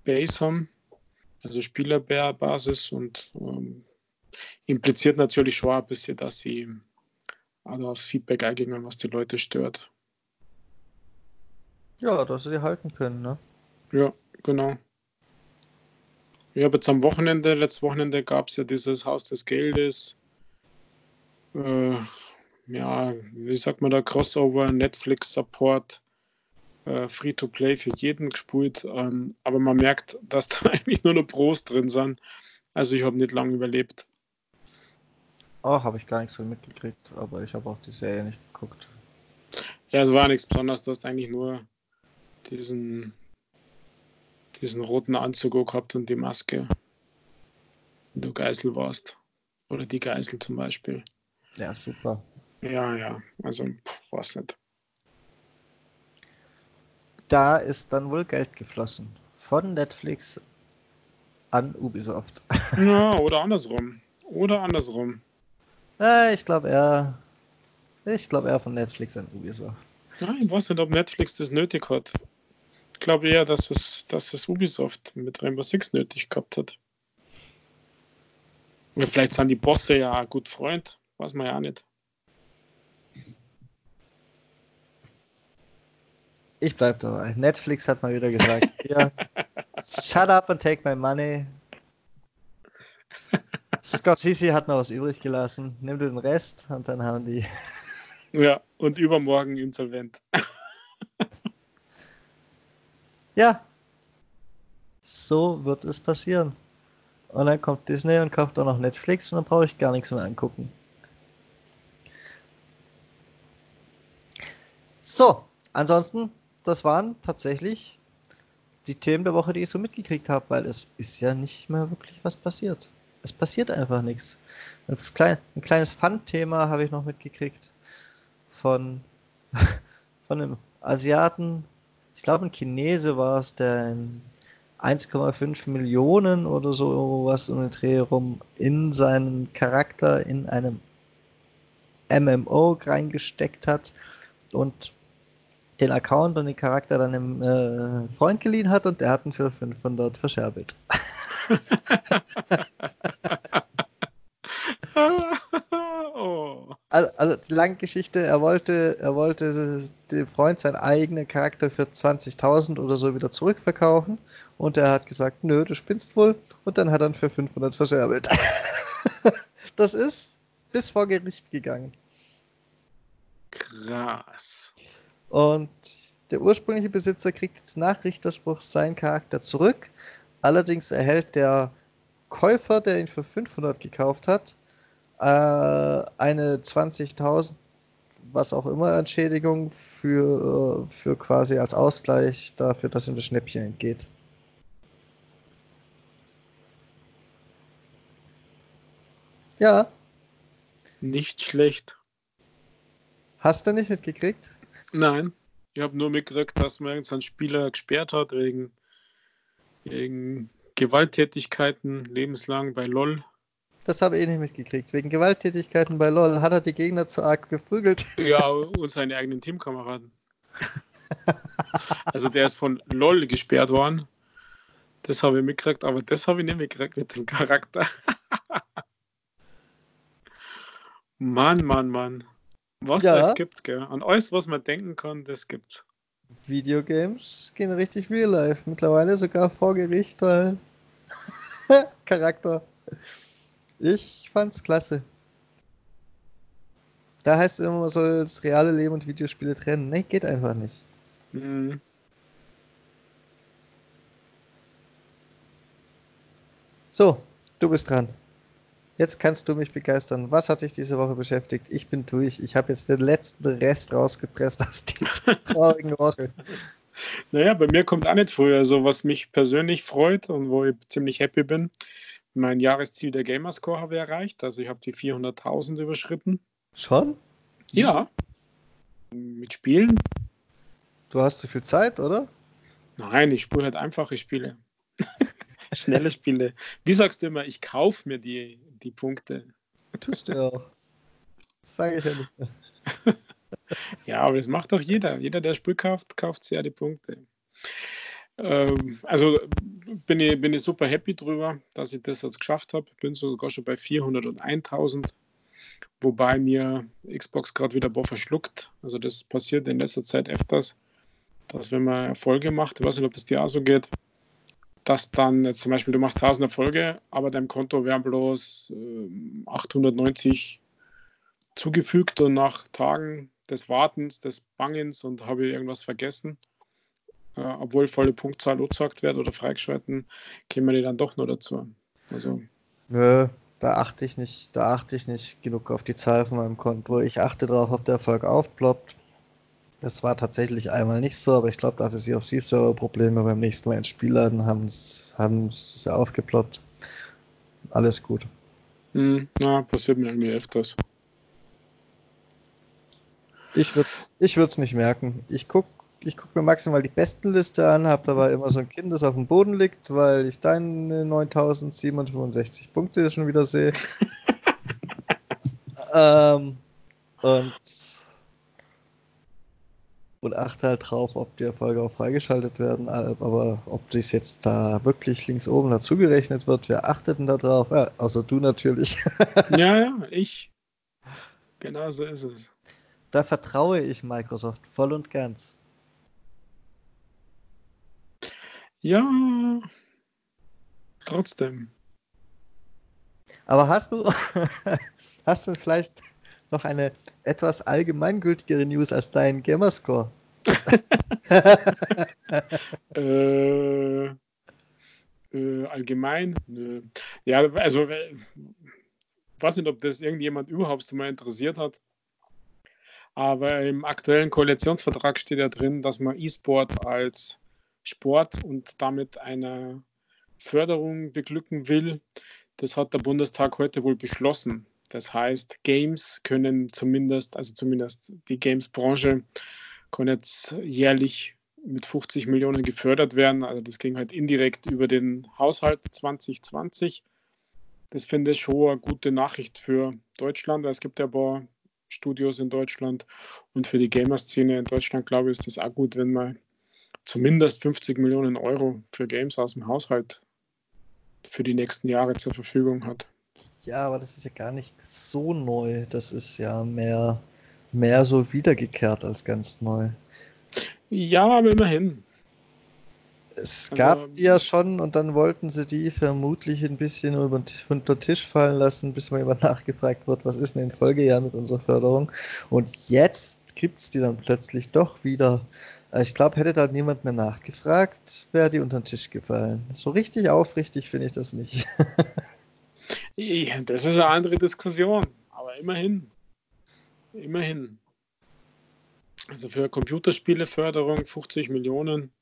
Base haben, also Spielerbasis und ähm, impliziert natürlich schon ein bisschen, dass sie also aufs Feedback eingehen, was die Leute stört. Ja, dass sie die halten können, ne? Ja, genau. Ja, aber jetzt am Wochenende, letztes Wochenende gab es ja dieses Haus des Geldes. Äh, ja, wie sagt man da, Crossover, Netflix-Support, äh, Free-to-Play für jeden gespielt. Ähm, aber man merkt, dass da eigentlich nur noch Pros drin sind. Also ich habe nicht lange überlebt. Oh, habe ich gar nichts so mitgekriegt, aber ich habe auch die Serie nicht geguckt. Ja, es war nichts Besonderes. Du hast eigentlich nur diesen, diesen roten Anzug gehabt und die Maske. Wenn du Geisel warst. Oder die Geisel zum Beispiel. Ja, super. Ja, ja. Also, weiß nicht. Da ist dann wohl Geld geflossen. Von Netflix an Ubisoft. Ja, oder andersrum. Oder andersrum. Äh, ich glaube eher. Ich glaube eher von Netflix an Ubisoft. Nein, ich weiß nicht, ob Netflix das nötig hat. Ich glaube eher, dass es, dass es Ubisoft mit Rainbow Six nötig gehabt hat. Ja, vielleicht sind die Bosse ja ein gut Freund, weiß man ja auch nicht. Ich bleib dabei. Netflix hat mal wieder gesagt, ja, shut up and take my money. Scorsese hat noch was übrig gelassen. Nimm du den Rest und dann haben die. Ja, und übermorgen insolvent. ja. So wird es passieren. Und dann kommt Disney und kauft auch noch Netflix und dann brauche ich gar nichts mehr angucken. So, ansonsten, das waren tatsächlich die Themen der Woche, die ich so mitgekriegt habe, weil es ist ja nicht mehr wirklich was passiert es passiert einfach nichts. Ein, klein, ein kleines Fun-Thema habe ich noch mitgekriegt von, von einem Asiaten, ich glaube ein Chinese war es, der in 1,5 Millionen oder so was um den Dreh rum in seinen Charakter in einem MMO reingesteckt hat und den Account und den Charakter dann dem äh, Freund geliehen hat und der hat ihn für 500 verscherbelt. oh. also, also, die lange Geschichte, er wollte, er wollte dem Freund seinen eigenen Charakter für 20.000 oder so wieder zurückverkaufen und er hat gesagt, nö, du spinnst wohl und dann hat er ihn für 500 verscherbelt. das ist bis vor Gericht gegangen. Krass. Und der ursprüngliche Besitzer kriegt jetzt nach Richterspruch seinen Charakter zurück, Allerdings erhält der Käufer, der ihn für 500 gekauft hat, äh, eine 20.000, was auch immer, Entschädigung für, äh, für quasi als Ausgleich dafür, dass ihm das Schnäppchen entgeht. Ja. Nicht schlecht. Hast du nicht mitgekriegt? Nein. Ich habe nur mitgekriegt, dass man irgendeinen Spieler gesperrt hat wegen, wegen Gewalttätigkeiten lebenslang bei LOL. Das habe ich nicht mitgekriegt. Wegen Gewalttätigkeiten bei LOL hat er die Gegner zu arg geprügelt. Ja, und seine eigenen Teamkameraden. also der ist von LOL gesperrt worden. Das habe ich mitgekriegt, aber das habe ich nicht mitgekriegt mit dem Charakter. Mann, Mann, Mann. Was ja. es gibt, gell? An alles, was man denken kann, das gibt's. Videogames gehen richtig real life. Mittlerweile sogar vor Gericht, weil Charakter. Ich fand's klasse. Da heißt es immer, man soll das reale Leben und Videospiele trennen. Nee, geht einfach nicht. Mhm. So, du bist dran. Jetzt kannst du mich begeistern. Was hat dich diese Woche beschäftigt? Ich bin durch. Ich habe jetzt den letzten Rest rausgepresst aus dieser traurigen Woche. Naja, bei mir kommt auch nicht früher. Also, was mich persönlich freut und wo ich ziemlich happy bin, mein Jahresziel der Gamerscore habe ich erreicht. Also, ich habe die 400.000 überschritten. Schon? Ja. Mit Spielen. Du hast zu viel Zeit, oder? Nein, ich spiele halt einfache Spiele. Schnelle Spiele. Wie sagst du immer, ich kaufe mir die, die Punkte? Tust du auch. Das sage ich ja nicht. ja, aber das macht doch jeder. Jeder, der Spiel kauft, kauft sich ja die Punkte. Ähm, also bin ich, bin ich super happy drüber, dass ich das jetzt geschafft habe. Bin sogar schon bei 401.000, wobei mir Xbox gerade wieder boah verschluckt. Also das passiert in letzter Zeit öfters, dass wenn man Erfolge macht, ich weiß nicht, ob das dir auch so geht, dass dann jetzt zum Beispiel du machst 1000 Erfolge, aber deinem Konto wären bloß äh, 890 zugefügt und nach Tagen des Wartens, des Bangens und habe irgendwas vergessen, äh, obwohl volle Punktzahl angezeigt wird oder freigeschalten, kämen die dann doch nur dazu. Also. Nö, da achte ich nicht, da achte ich nicht genug auf die Zahl von meinem Konto. Ich achte darauf, ob der Erfolg aufploppt. Das war tatsächlich einmal nicht so, aber ich glaube, da hatte sie auf Steve-Server Probleme. Beim nächsten Mal ins Spielladen haben es aufgeploppt. Alles gut. Hm, na, passiert mir irgendwie öfters. Ich würde es ich würd's nicht merken. Ich gucke ich guck mir maximal die Bestenliste an, habe dabei immer so ein Kind, das auf dem Boden liegt, weil ich deine 9765 Punkte schon wieder sehe. ähm, und und achte halt drauf, ob die Erfolge auch freigeschaltet werden. Aber ob dies jetzt da wirklich links oben dazu gerechnet wird, wer achtet denn da drauf? Ja, außer du natürlich. ja, ja, ich. Genau so ist es. Da vertraue ich Microsoft voll und ganz. Ja, trotzdem. Aber hast du, hast du vielleicht noch eine etwas allgemeingültigere News als dein Gamerscore. äh, äh, allgemein? Nö. Ja, also, ich weiß nicht, ob das irgendjemand überhaupt mal interessiert hat. Aber im aktuellen Koalitionsvertrag steht ja drin, dass man E-Sport als Sport und damit eine Förderung beglücken will. Das hat der Bundestag heute wohl beschlossen. Das heißt, Games können zumindest, also zumindest die Games-Branche, kann jetzt jährlich mit 50 Millionen gefördert werden. Also das ging halt indirekt über den Haushalt 2020. Das finde ich schon eine gute Nachricht für Deutschland, weil es gibt ja ein paar Studios in Deutschland und für die Gamer-Szene in Deutschland, glaube ich, ist das auch gut, wenn man zumindest 50 Millionen Euro für Games aus dem Haushalt für die nächsten Jahre zur Verfügung hat. Ja, aber das ist ja gar nicht so neu. Das ist ja mehr, mehr so wiedergekehrt als ganz neu. Ja, aber immerhin. Es also, gab die ja schon und dann wollten sie die vermutlich ein bisschen über den Tisch fallen lassen, bis mal immer nachgefragt wird, was ist denn in Folgejahr mit unserer Förderung. Und jetzt gibt es die dann plötzlich doch wieder. Äh, ich glaube, hätte da niemand mehr nachgefragt, wäre die unter den Tisch gefallen. So richtig aufrichtig finde ich das nicht. Das ist eine andere Diskussion, aber immerhin. Immerhin. Also für Computerspieleförderung 50 Millionen.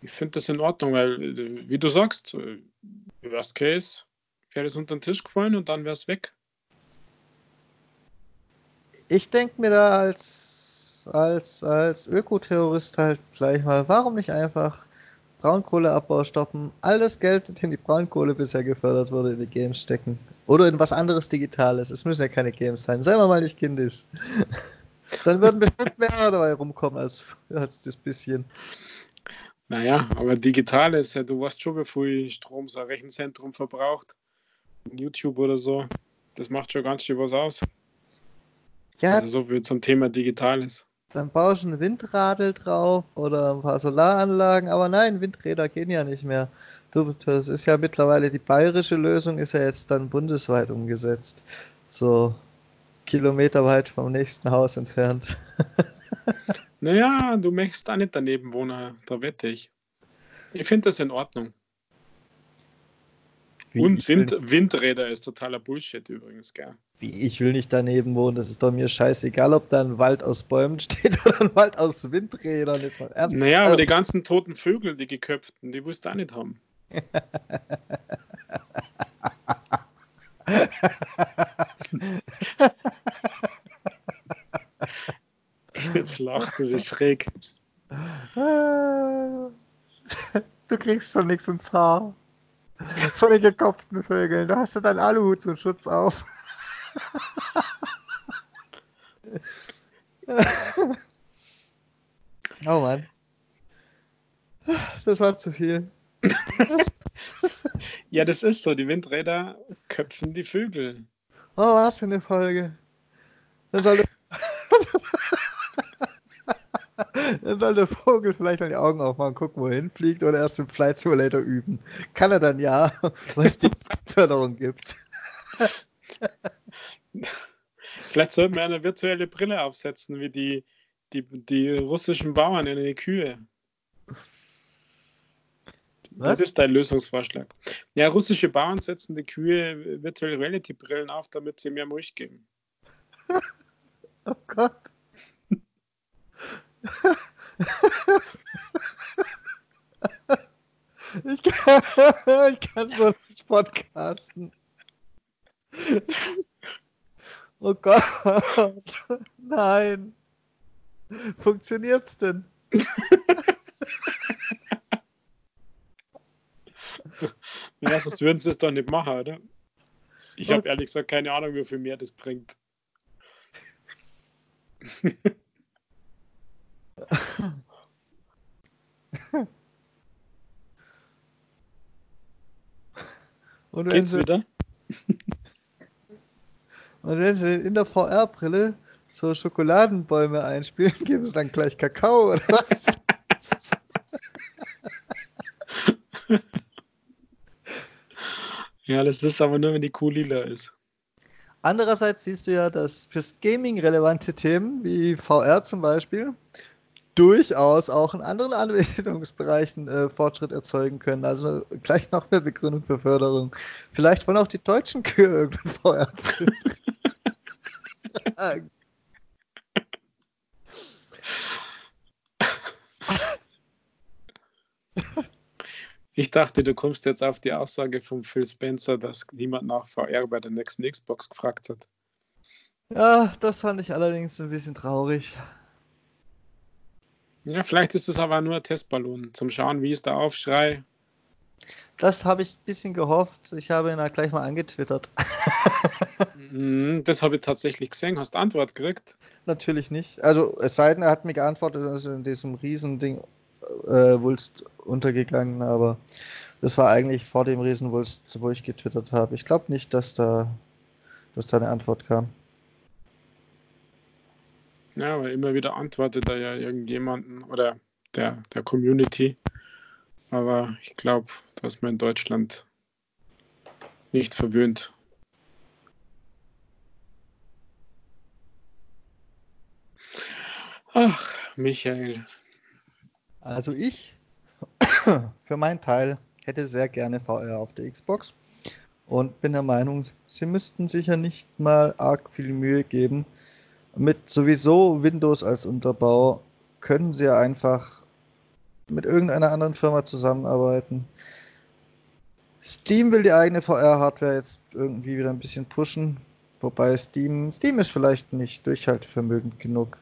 Ich finde das in Ordnung, weil, wie du sagst, Worst Case, wäre das unter den Tisch gefallen und dann wäre es weg. Ich denke mir da als, als, als Ökoterrorist halt gleich mal, warum nicht einfach Braunkohleabbau stoppen, all das Geld, mit dem die Braunkohle bisher gefördert wurde, in die Games stecken. Oder in was anderes Digitales. Es müssen ja keine Games sein. Seien wir mal nicht kindisch. Dann würden bestimmt mehr dabei rumkommen als, als das bisschen. Naja, aber digital ist ja, du weißt schon, wie viel Strom so ein Rechenzentrum verbraucht. YouTube oder so. Das macht schon ganz schön was aus. Ja. Also so wie zum Thema Digitales. Dann baust du ein Windradl drauf oder ein paar Solaranlagen, aber nein, Windräder gehen ja nicht mehr. Du, das ist ja mittlerweile die bayerische Lösung, ist ja jetzt dann bundesweit umgesetzt. So kilometerweit vom nächsten Haus entfernt. naja, du möchtest auch nicht daneben wohnen, da wette ich. Ich finde das in Ordnung. Wie, Und Wind, Windräder ist totaler Bullshit übrigens, gell? Wie, ich will nicht daneben wohnen, das ist doch mir scheißegal, ob da ein Wald aus Bäumen steht oder ein Wald aus Windrädern. Ist mal ernst. Naja, aber also, die ganzen toten Vögel, die geköpften, die willst du auch nicht haben. Jetzt lacht sie sich schräg. Du kriegst schon nichts ins Haar. Von den gekopften Vögeln. Du hast ja deinen Aluhut zum Schutz auf. oh Mann. Das war zu viel. ja, das ist so. Die Windräder köpfen die Vögel. Oh, was für eine Folge. Dann soll, dann soll der Vogel vielleicht mal die Augen aufmachen, gucken, wohin fliegt oder erst im Flight Simulator üben. Kann er dann ja, weil es die Förderung gibt. Vielleicht sollten wir eine virtuelle Brille aufsetzen, wie die, die, die russischen Bauern in die Kühe. Was? Das ist dein Lösungsvorschlag. Ja, russische Bauern setzen die Kühe Virtual Reality Brillen auf, damit sie mehr Milch geben. oh Gott. ich, kann, ich kann so nicht podcasten. Oh Gott. Nein. Funktioniert's denn? ja, sonst würden sie es doch nicht machen, oder? Ich habe ehrlich gesagt keine Ahnung, wie viel mehr das bringt. Und Geht's wieder? Und wenn sie in der VR-Brille so Schokoladenbäume einspielen, geben sie dann gleich Kakao oder was? Ja, das ist aber nur, wenn die Kuh lila ist. Andererseits siehst du ja, dass fürs Gaming relevante Themen wie VR zum Beispiel durchaus auch in anderen Anwendungsbereichen äh, Fortschritt erzeugen können. Also gleich noch mehr Begründung für Förderung. Vielleicht wollen auch die deutschen Kühe irgendwann VR. Ich dachte, du kommst jetzt auf die Aussage von Phil Spencer, dass niemand nach VR bei der nächsten Xbox gefragt hat. Ja, das fand ich allerdings ein bisschen traurig. Ja, vielleicht ist es aber nur ein Testballon, zum Schauen, wie ist der Aufschrei. Das habe ich ein bisschen gehofft. Ich habe ihn halt gleich mal angetwittert. Mhm, das habe ich tatsächlich gesehen. Hast du Antwort gekriegt? Natürlich nicht. Also, es sei denn, er hat mir geantwortet, dass in diesem Riesending äh, Wulst untergegangen, aber das war eigentlich vor dem Riesenwulst, wo ich getwittert habe. Ich glaube nicht, dass da, dass da eine Antwort kam. Ja, aber immer wieder antwortet da ja irgendjemanden oder der, der Community. Aber ich glaube, dass man in Deutschland nicht verwöhnt. Ach, Michael, also ich für meinen Teil hätte sehr gerne VR auf der Xbox und bin der Meinung, sie müssten sich ja nicht mal arg viel Mühe geben. Mit sowieso Windows als Unterbau können sie ja einfach mit irgendeiner anderen Firma zusammenarbeiten. Steam will die eigene VR-Hardware jetzt irgendwie wieder ein bisschen pushen. Wobei Steam, Steam ist vielleicht nicht durchhaltevermögend genug.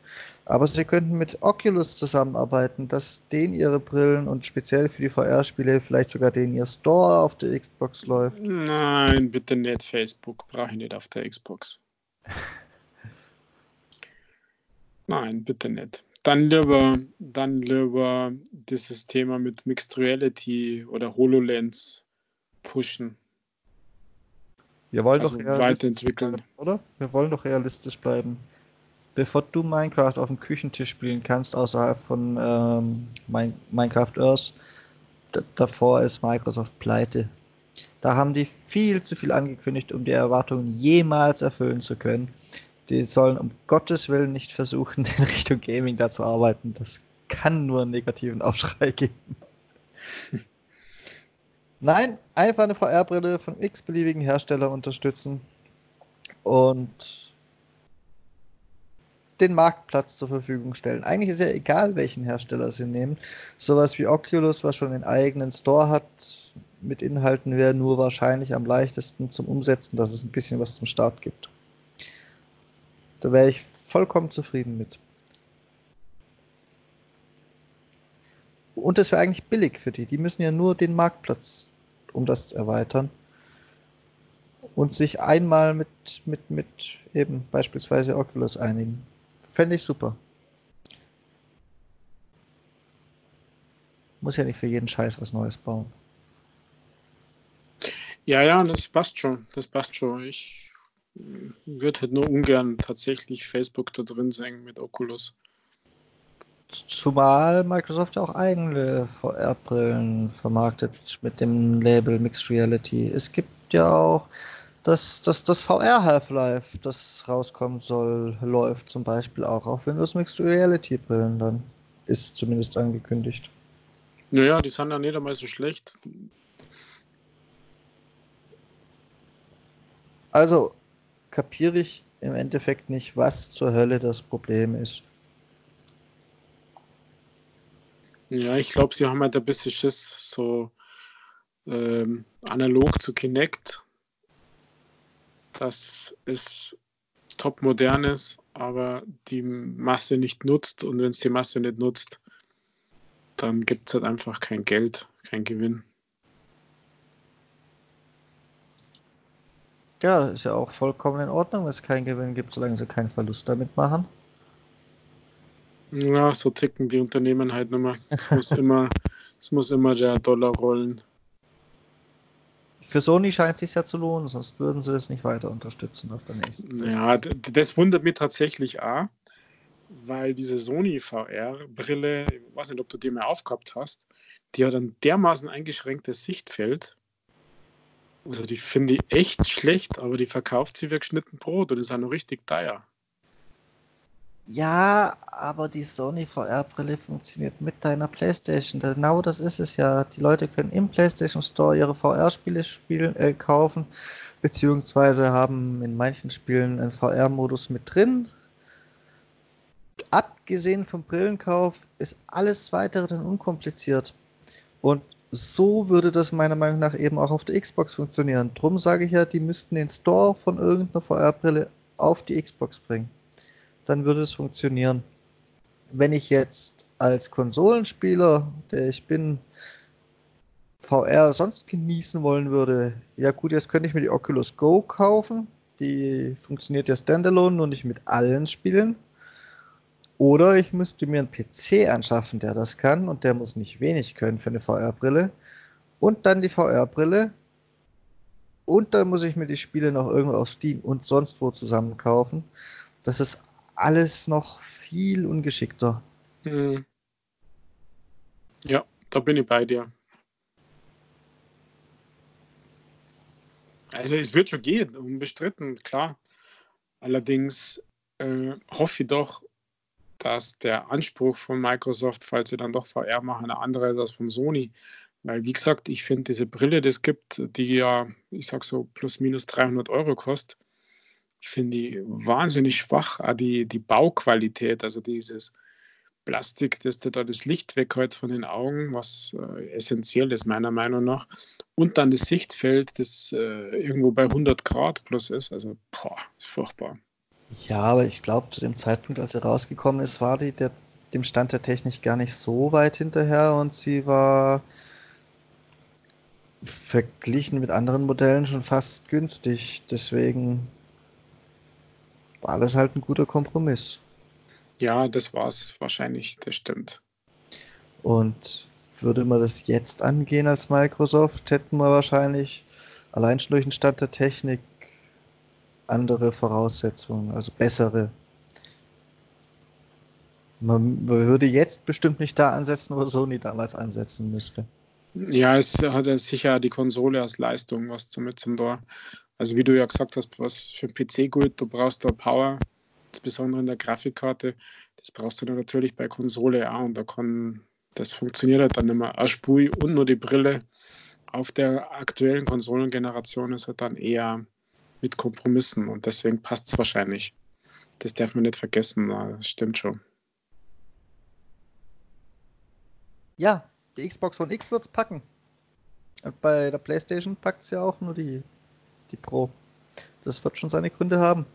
Aber sie könnten mit Oculus zusammenarbeiten, dass denen ihre Brillen und speziell für die VR-Spiele vielleicht sogar denen ihr Store auf der Xbox läuft. Nein, bitte nicht Facebook. Brauche ich nicht auf der Xbox. Nein, bitte nicht. Dann lieber, dann lieber dieses Thema mit Mixed Reality oder HoloLens pushen. Wir wollen Also doch weiterentwickeln. bleiben, oder? Wir wollen doch realistisch bleiben. Bevor du Minecraft auf dem Küchentisch spielen kannst, außerhalb von ähm, Min Minecraft Earth, davor ist Microsoft pleite. Da haben die viel zu viel angekündigt, um die Erwartungen jemals erfüllen zu können. Die sollen um Gottes Willen nicht versuchen, in Richtung Gaming da zu arbeiten. Das kann nur einen negativen Aufschrei geben. Nein, einfach eine VR-Brille von x-beliebigen Hersteller unterstützen und den Marktplatz zur Verfügung stellen. Eigentlich ist ja egal, welchen Hersteller sie nehmen. Sowas wie Oculus, was schon einen eigenen Store hat, mit Inhalten wäre nur wahrscheinlich am leichtesten zum Umsetzen, dass es ein bisschen was zum Start gibt. Da wäre ich vollkommen zufrieden mit. Und das wäre eigentlich billig für die. Die müssen ja nur den Marktplatz, um das zu erweitern. Und sich einmal mit, mit, mit eben beispielsweise Oculus einigen. Fände ich super. Muss ja nicht für jeden Scheiß was Neues bauen. Ja, ja, das passt schon. Das passt schon. Ich würde halt nur ungern tatsächlich Facebook da drin sehen mit Oculus. Zumal Microsoft ja auch eigene VR-Brillen vermarktet mit dem Label Mixed Reality. Es gibt ja auch das, das, das VR Half-Life, das rauskommen soll, läuft zum Beispiel auch auf Windows Mixed Reality Brillen dann. Ist zumindest angekündigt. Naja, die sind ja nicht einmal so schlecht. Also kapiere ich im Endeffekt nicht, was zur Hölle das Problem ist. Ja, ich glaube, sie haben halt ein bisschen Schiss, so ähm, analog zu Kinect. Das ist top modern ist, aber die Masse nicht nutzt. Und wenn es die Masse nicht nutzt, dann gibt es halt einfach kein Geld, kein Gewinn. Ja, ist ja auch vollkommen in Ordnung, wenn es keinen Gewinn gibt, solange sie keinen Verlust damit machen. Ja, so ticken die Unternehmen halt mehr. Es muss immer, es muss immer der Dollar rollen. Für Sony scheint es sich ja zu lohnen, sonst würden sie das nicht weiter unterstützen auf der nächsten. Ja, das wundert mich tatsächlich auch, weil diese Sony VR-Brille, ich weiß nicht, ob du die mal aufgehabt hast, die hat ein dermaßen eingeschränktes Sichtfeld. Also die finde ich echt schlecht, aber die verkauft sie wie geschnitten Brot und ist auch noch richtig teuer. Ja, aber die Sony VR-Brille funktioniert mit deiner PlayStation. Genau das ist es ja. Die Leute können im PlayStation Store ihre VR-Spiele spielen, äh, kaufen, beziehungsweise haben in manchen Spielen einen VR-Modus mit drin. Abgesehen vom Brillenkauf ist alles weitere dann unkompliziert. Und so würde das meiner Meinung nach eben auch auf der Xbox funktionieren. Drum sage ich ja, die müssten den Store von irgendeiner VR-Brille auf die Xbox bringen dann würde es funktionieren. Wenn ich jetzt als Konsolenspieler, der ich bin, VR sonst genießen wollen würde, ja gut, jetzt könnte ich mir die Oculus Go kaufen. Die funktioniert ja standalone, nur nicht mit allen Spielen. Oder ich müsste mir einen PC anschaffen, der das kann und der muss nicht wenig können für eine VR-Brille. Und dann die VR-Brille. Und dann muss ich mir die Spiele noch irgendwo auf Steam und sonst wo zusammen kaufen. Das ist alles noch viel ungeschickter. Hm. Ja, da bin ich bei dir. Also es wird schon gehen, unbestritten, klar. Allerdings äh, hoffe ich doch, dass der Anspruch von Microsoft, falls sie dann doch VR machen, ein anderer ist als von Sony. Weil, wie gesagt, ich finde diese Brille, die es gibt, die ja, ich sag so, plus minus 300 Euro kostet, finde ich wahnsinnig schwach. Auch die, die Bauqualität, also dieses, Plastik, das dir da das Licht weghält von den Augen, was äh, essentiell ist, meiner Meinung nach. Und dann das Sichtfeld, das äh, irgendwo bei 100 Grad plus ist. Also, boah, ist furchtbar. Ja, aber ich glaube, zu dem Zeitpunkt, als sie rausgekommen ist, war die der, dem Stand der Technik gar nicht so weit hinterher und sie war verglichen mit anderen Modellen schon fast günstig. Deswegen war das halt ein guter Kompromiss. Ja, das war es wahrscheinlich, das stimmt. Und würde man das jetzt angehen als Microsoft, hätten wir wahrscheinlich allein schon durch den Stand der Technik andere Voraussetzungen, also bessere. Man würde jetzt bestimmt nicht da ansetzen, wo Sony damals ansetzen müsste. Ja, es hat sicher die Konsole als Leistung was damit zum Tor. Also wie du ja gesagt hast, was für PC gut, du brauchst da Power, insbesondere in der Grafikkarte. Das brauchst du dann natürlich bei Konsole auch und da kann, das funktioniert halt dann immer. Eine Spui und nur die Brille auf der aktuellen Konsolengeneration ist halt dann eher mit Kompromissen und deswegen passt es wahrscheinlich. Das darf man nicht vergessen, das stimmt schon. Ja, die Xbox One X wird es packen. Bei der PlayStation packt es ja auch nur die, die Pro. Das wird schon seine Gründe haben.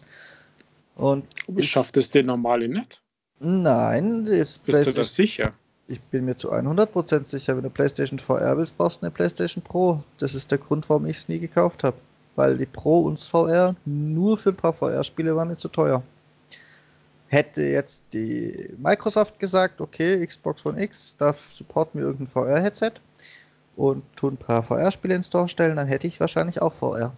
Und ich schafft es den normale nicht? Nein, bist du das sicher? Ich bin mir zu 100% sicher, wenn du PlayStation VR willst, brauchst du eine PlayStation Pro. Das ist der Grund, warum ich es nie gekauft habe. Weil die Pro und das VR nur für ein paar VR-Spiele waren nicht zu teuer. Hätte jetzt die Microsoft gesagt, okay, Xbox One X darf supporten wir irgendein VR-Headset und tun ein paar VR-Spiele ins Store stellen, dann hätte ich wahrscheinlich auch VR.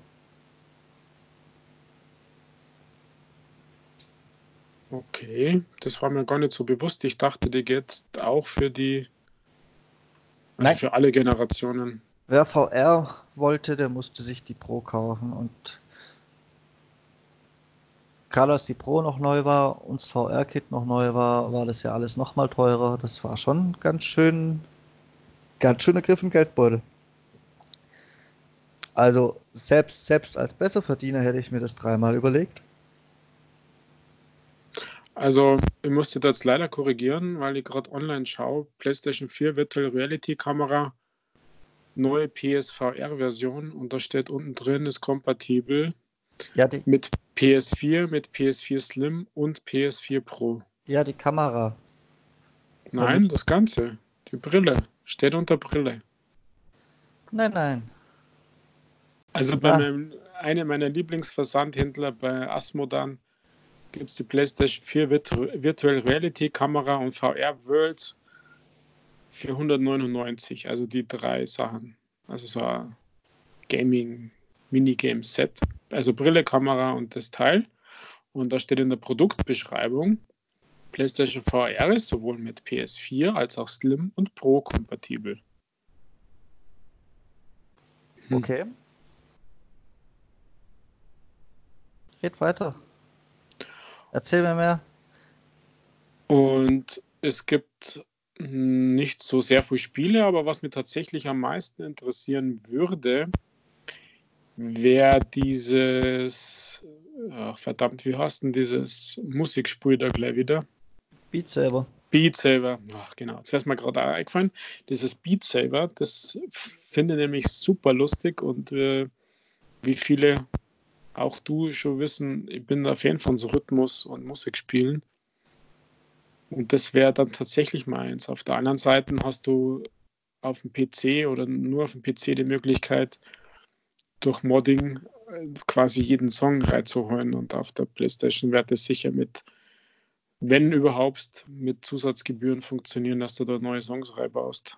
Okay, das war mir gar nicht so bewusst. Ich dachte, die geht auch für die, also Nein. für alle Generationen. Wer VR wollte, der musste sich die Pro kaufen und gerade als die Pro noch neu war und das VR-Kit noch neu war, war das ja alles noch mal teurer. Das war schon ganz schön, ganz schöner Griff im Geldbeutel. Also selbst, selbst als Besserverdiener hätte ich mir das dreimal überlegt. Also, ich musste das leider korrigieren, weil ich gerade online schaue. PlayStation 4 Virtual Reality Kamera, neue PSVR-Version und da steht unten drin, ist kompatibel ja, mit PS4, mit PS4 Slim und PS4 Pro. Ja, die Kamera. Nein, das Ganze. Die Brille. Steht unter Brille. Nein, nein. Also bei meinem, einem meiner Lieblingsversandhändler bei Asmodan gibt es die PlayStation 4 Virtu Virtual Reality Kamera und VR World für 199. Also die drei Sachen. Also so ein Gaming Minigame Set. Also Brille, Kamera und das Teil. Und da steht in der Produktbeschreibung, PlayStation VR ist sowohl mit PS4 als auch Slim und Pro kompatibel. Hm. Okay. Red weiter. Erzähl mir mehr. Und es gibt nicht so sehr viele Spiele, aber was mich tatsächlich am meisten interessieren würde, wäre dieses, ach verdammt, wie heißt denn dieses Musikspiel da gleich wieder? Beat Saber. Beat Saber, ach genau, es mir gerade eingefallen. Dieses Beat Saber, das finde ich nämlich super lustig und äh, wie viele auch du schon wissen, ich bin ein Fan von so Rhythmus und Musikspielen. Und das wäre dann tatsächlich meins. Auf der anderen Seite hast du auf dem PC oder nur auf dem PC die Möglichkeit, durch Modding äh, quasi jeden Song reinzuholen. Und auf der PlayStation wird es sicher mit, wenn überhaupt, mit Zusatzgebühren funktionieren, dass du da neue Songs reinbaust.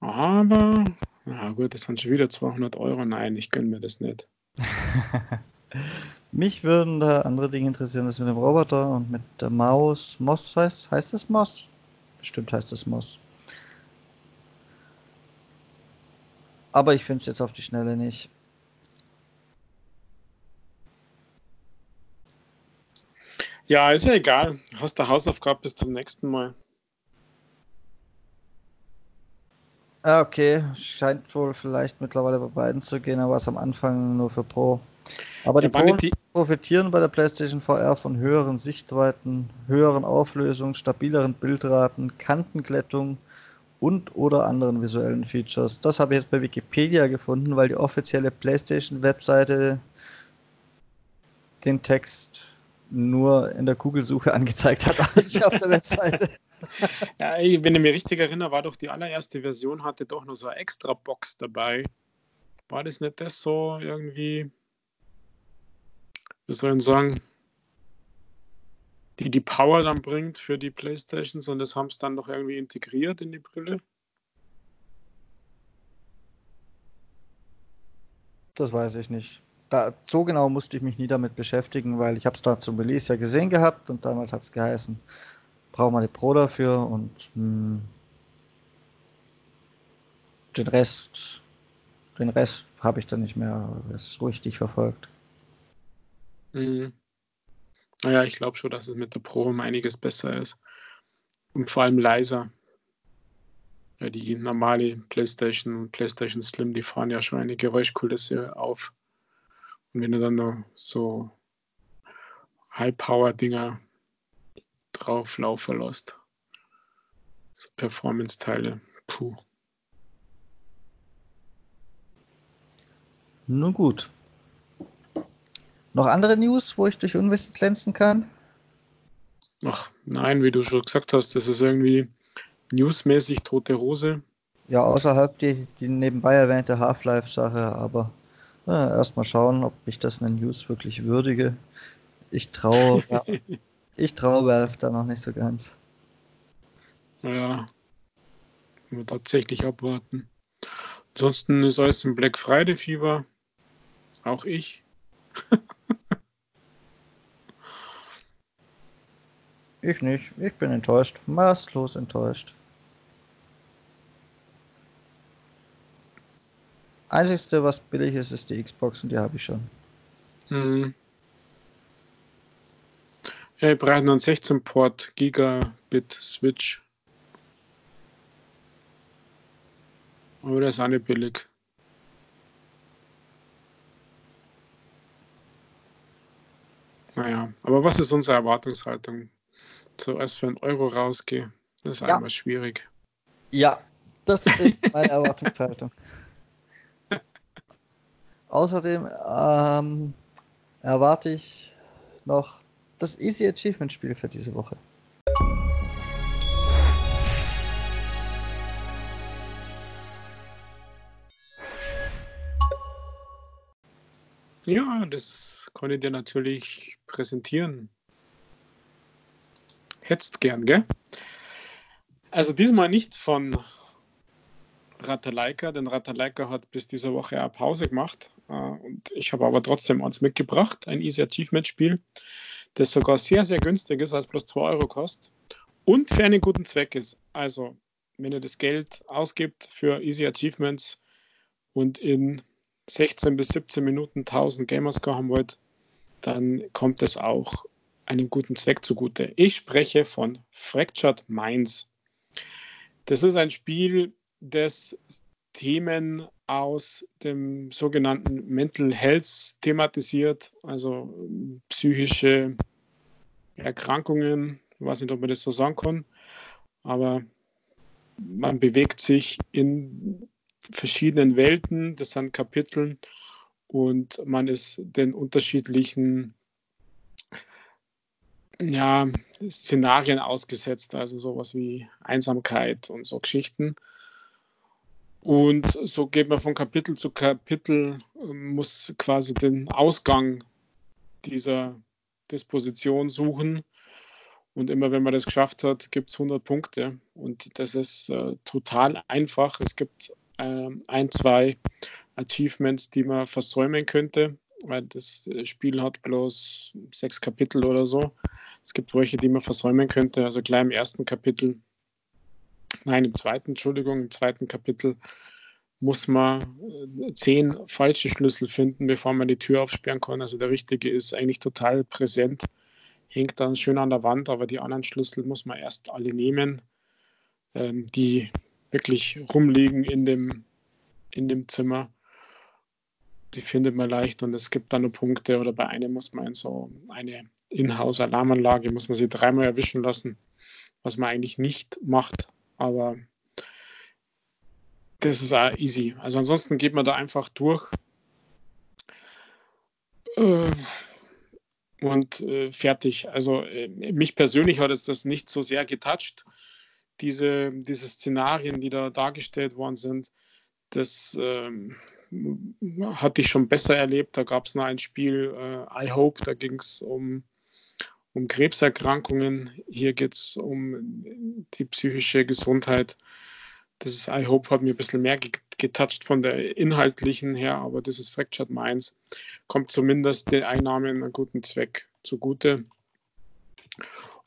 Aber ja, gut, das sind schon wieder 200 Euro. Nein, ich gönne mir das nicht. Mich würden da andere Dinge interessieren, das mit dem Roboter und mit der Maus. Moss heißt, heißt es Moss? Bestimmt heißt es Moss. Aber ich finde es jetzt auf die Schnelle nicht. Ja, ist ja egal. Hast du Hausaufgabe bis zum nächsten Mal. Ah, okay. Scheint wohl vielleicht mittlerweile bei beiden zu gehen, aber was am Anfang nur für Pro. Aber die, ja, die profitieren bei der PlayStation VR von höheren Sichtweiten, höheren Auflösungen, stabileren Bildraten, Kantenglättung und oder anderen visuellen Features. Das habe ich jetzt bei Wikipedia gefunden, weil die offizielle PlayStation-Webseite den Text nur in der Google-Suche angezeigt hat, aber nicht auf der Webseite. Ja, wenn ich mich richtig erinnere, war doch die allererste Version, hatte doch noch so eine extra Box dabei. War das nicht das so irgendwie, wie soll ich sagen, die die Power dann bringt für die Playstations und das haben es dann noch irgendwie integriert in die Brille? Das weiß ich nicht. Da, so genau musste ich mich nie damit beschäftigen, weil ich habe es da zum Release ja gesehen gehabt und damals hat es geheißen, braucht man eine Pro dafür und mh, hm, den Rest, den Rest habe ich dann nicht mehr richtig verfolgt. Mhm. Naja, ich glaube schon, dass es mit der Pro um einiges besser ist. Und vor allem leiser. Ja, die normale PlayStation und PlayStation Slim, die fahren ja schon eine Geräuschkulisse auf. Und wenn du dann noch so High-Power-Dinger drauf laufen lässt. So Performance-Teile. Puh. Nun gut. Noch andere News, wo ich durch Unwissen glänzen kann? Ach, nein, wie du schon gesagt hast, das ist irgendwie newsmäßig tote Hose. Ja, außerhalb die, die nebenbei erwähnte Half-Life-Sache, aber ja, erstmal schauen, ob ich das in den News wirklich würdige. Ich traue ja, Ich traue Valve da noch nicht so ganz. Ja, wir tatsächlich abwarten. Ansonsten ist alles im Black Friday Fieber. Auch ich. ich nicht. Ich bin enttäuscht. Maßlos enttäuscht. Einzigste, was billig ist, ist die Xbox und die habe ich schon. Mhm. Äh, 316 Port Gigabit Switch. Aber das ist auch nicht billig. Naja, aber was ist unsere Erwartungshaltung? Zuerst für einen Euro rausgehe, das ist ja. einmal schwierig. Ja, das ist meine Erwartungshaltung. Außerdem ähm, erwarte ich noch das Easy Achievement Spiel für diese Woche. Ja, das kann ich dir natürlich präsentieren. Hättest gern, gell? Also diesmal nicht von Ratalaika, denn Ratalaika hat bis diese Woche eine Pause gemacht. Äh, und ich habe aber trotzdem eins mitgebracht, ein Easy Achievement Spiel das sogar sehr, sehr günstig ist, als bloß 2 Euro kostet und für einen guten Zweck ist. Also, wenn ihr das Geld ausgibt für Easy Achievements und in 16 bis 17 Minuten 1000 Gamerscore haben wollt, dann kommt es auch einem guten Zweck zugute. Ich spreche von Fractured Minds. Das ist ein Spiel, das Themen aus dem sogenannten Mental Health thematisiert, also psychische Erkrankungen. Ich weiß nicht, ob man das so sagen kann, aber man bewegt sich in verschiedenen Welten, das sind Kapitel und man ist den unterschiedlichen ja, Szenarien ausgesetzt, also sowas wie Einsamkeit und so Geschichten. Und so geht man von Kapitel zu Kapitel, muss quasi den Ausgang dieser Disposition suchen. Und immer wenn man das geschafft hat, gibt es 100 Punkte. Und das ist äh, total einfach. Es gibt äh, ein, zwei Achievements, die man versäumen könnte, weil das Spiel hat bloß sechs Kapitel oder so. Es gibt welche, die man versäumen könnte. Also gleich im ersten Kapitel nein, im zweiten, Entschuldigung, im zweiten Kapitel muss man äh, zehn falsche Schlüssel finden, bevor man die Tür aufsperren kann. Also der richtige ist eigentlich total präsent, hängt dann schön an der Wand, aber die anderen Schlüssel muss man erst alle nehmen, ähm, die wirklich rumliegen in dem, in dem Zimmer. Die findet man leicht und es gibt dann nur Punkte oder bei einem muss man in so eine Inhouse-Alarmanlage, muss man sie dreimal erwischen lassen, was man eigentlich nicht macht, aber das ist auch easy. Also ansonsten geht man da einfach durch äh, und äh, fertig. Also äh, mich persönlich hat es das nicht so sehr getoucht, diese, diese Szenarien, die da dargestellt worden sind. Das ähm, hatte ich schon besser erlebt. Da gab es noch ein Spiel, äh, I Hope, da ging es um, um Krebserkrankungen. Hier geht es um die psychische Gesundheit. Das ist, I Hope hat mir ein bisschen mehr getoucht von der inhaltlichen her, aber das ist Fractured Minds. Kommt zumindest den Einnahmen einen guten Zweck zugute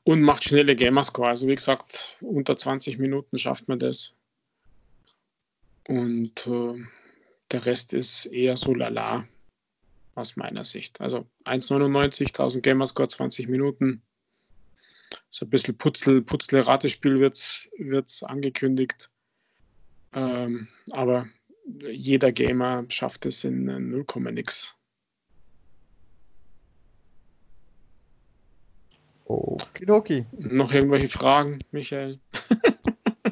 und macht schnelle Gamerscore. Also wie gesagt, unter 20 Minuten schafft man das. Und äh, der Rest ist eher so lala aus meiner Sicht. Also 1,99, 1000 Gamerscore, 20 Minuten. So ein bisschen Putzel, Putzle-Ratespiel wird es angekündigt. Ähm, aber jeder Gamer schafft es in 0, nix. Okidoki. Noch irgendwelche Fragen, Michael?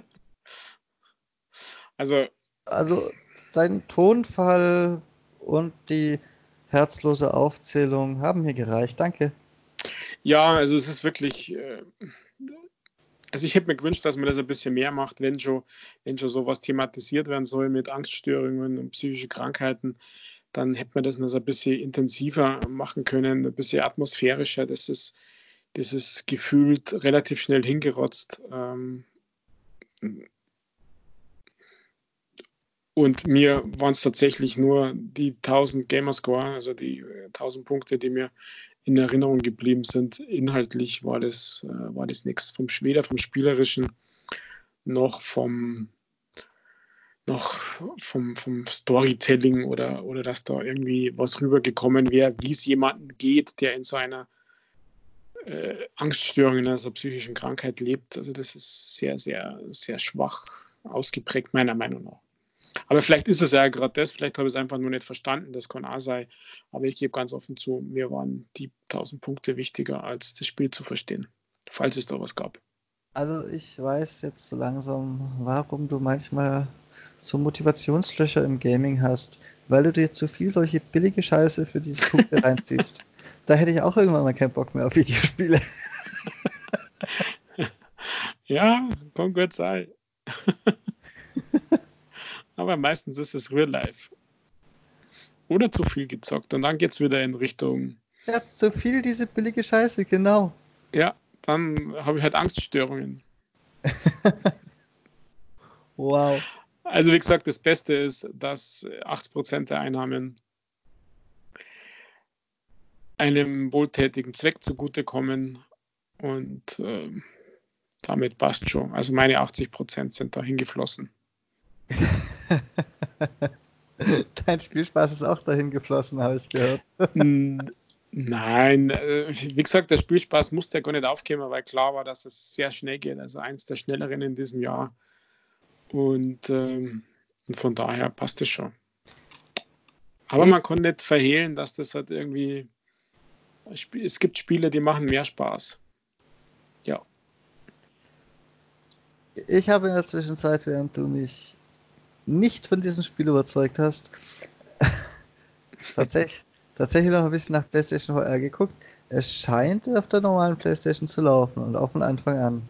also. Also, dein Tonfall und die herzlose Aufzählung haben mir gereicht. Danke. Ja, also es ist wirklich. Äh, also ich hätte mir gewünscht, dass man das ein bisschen mehr macht, wenn schon, wenn schon sowas thematisiert werden soll mit Angststörungen und psychischen Krankheiten, dann hätte man das noch so ein bisschen intensiver machen können, ein bisschen atmosphärischer. Das ist, das ist gefühlt relativ schnell hingerotzt. Ähm, und mir waren es tatsächlich nur die 1000 Gamerscore, also die 1000 Punkte, die mir in Erinnerung geblieben sind. Inhaltlich war das, äh, war das nichts. Vom, weder vom Spielerischen noch vom, noch vom, vom Storytelling oder, oder dass da irgendwie was rübergekommen wäre, wie es jemandem geht, der in so einer äh, Angststörung, in einer psychischen Krankheit lebt. Also das ist sehr, sehr, sehr schwach ausgeprägt, meiner Meinung nach. Aber vielleicht ist es ja gerade das, vielleicht habe ich es einfach nur nicht verstanden, das kann auch sein. Aber ich gebe ganz offen zu, mir waren die 1000 Punkte wichtiger, als das Spiel zu verstehen, falls es da was gab. Also ich weiß jetzt so langsam, warum du manchmal so Motivationslöcher im Gaming hast, weil du dir zu viel solche billige Scheiße für diese Punkte reinziehst. Da hätte ich auch irgendwann mal keinen Bock mehr auf Videospiele. ja, kann gut sein. aber meistens ist es Real Life. Oder zu viel gezockt und dann geht es wieder in Richtung. Ja, zu viel diese billige Scheiße, genau. Ja, dann habe ich halt Angststörungen. wow. Also wie gesagt, das Beste ist, dass 80% der Einnahmen einem wohltätigen Zweck zugutekommen und äh, damit passt schon. Also meine 80% sind da hingeflossen. Dein Spielspaß ist auch dahin geflossen, habe ich gehört. Nein, äh, wie gesagt, der Spielspaß musste ja gar nicht aufkommen, weil klar war, dass es sehr schnell geht. Also eins der schnelleren in diesem Jahr. Und, ähm, und von daher passt es schon. Aber man kann nicht verhehlen, dass das halt irgendwie. Es gibt Spiele, die machen mehr Spaß. Ja. Ich habe in der Zwischenzeit, während du mich nicht von diesem Spiel überzeugt hast, tatsächlich, tatsächlich noch ein bisschen nach PlayStation VR geguckt. Es scheint auf der normalen PlayStation zu laufen und auch von Anfang an.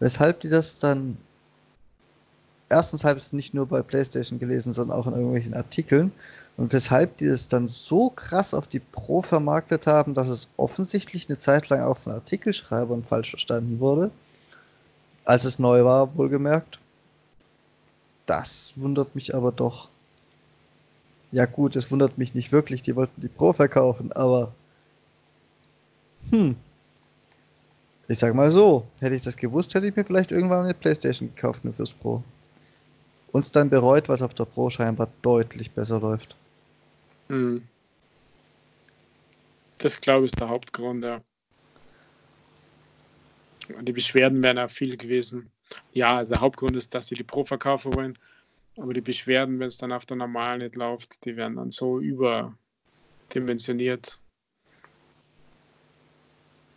Weshalb die das dann. Erstens habe ich es nicht nur bei PlayStation gelesen, sondern auch in irgendwelchen Artikeln. Und weshalb die das dann so krass auf die Pro vermarktet haben, dass es offensichtlich eine Zeit lang auch von Artikelschreibern falsch verstanden wurde. Als es neu war, wohlgemerkt. Das wundert mich aber doch. Ja gut, es wundert mich nicht wirklich, die wollten die Pro verkaufen, aber hm. Ich sag mal so, hätte ich das gewusst, hätte ich mir vielleicht irgendwann eine Playstation gekauft, nur fürs Pro. Und es dann bereut, was auf der Pro scheinbar deutlich besser läuft. Hm. Das glaube ich ist der Hauptgrund, ja. Die Beschwerden wären auch viel gewesen. Ja, also der Hauptgrund ist, dass sie die Pro verkaufen wollen. Aber die Beschwerden, wenn es dann auf der normalen nicht läuft, die werden dann so über, dimensioniert.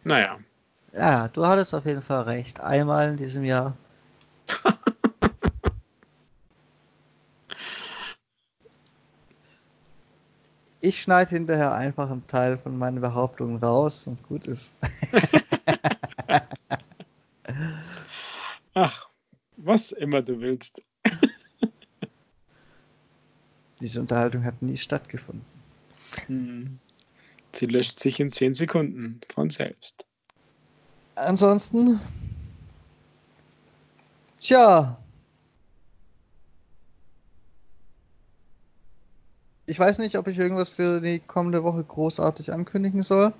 Naja. Ja, du hattest auf jeden Fall recht. Einmal in diesem Jahr. ich schneide hinterher einfach einen Teil von meinen Behauptungen raus und gut ist. was immer du willst. Diese Unterhaltung hat nie stattgefunden. Hm. Sie löscht sich in 10 Sekunden von selbst. Ansonsten, tja, ich weiß nicht, ob ich irgendwas für die kommende Woche großartig ankündigen soll.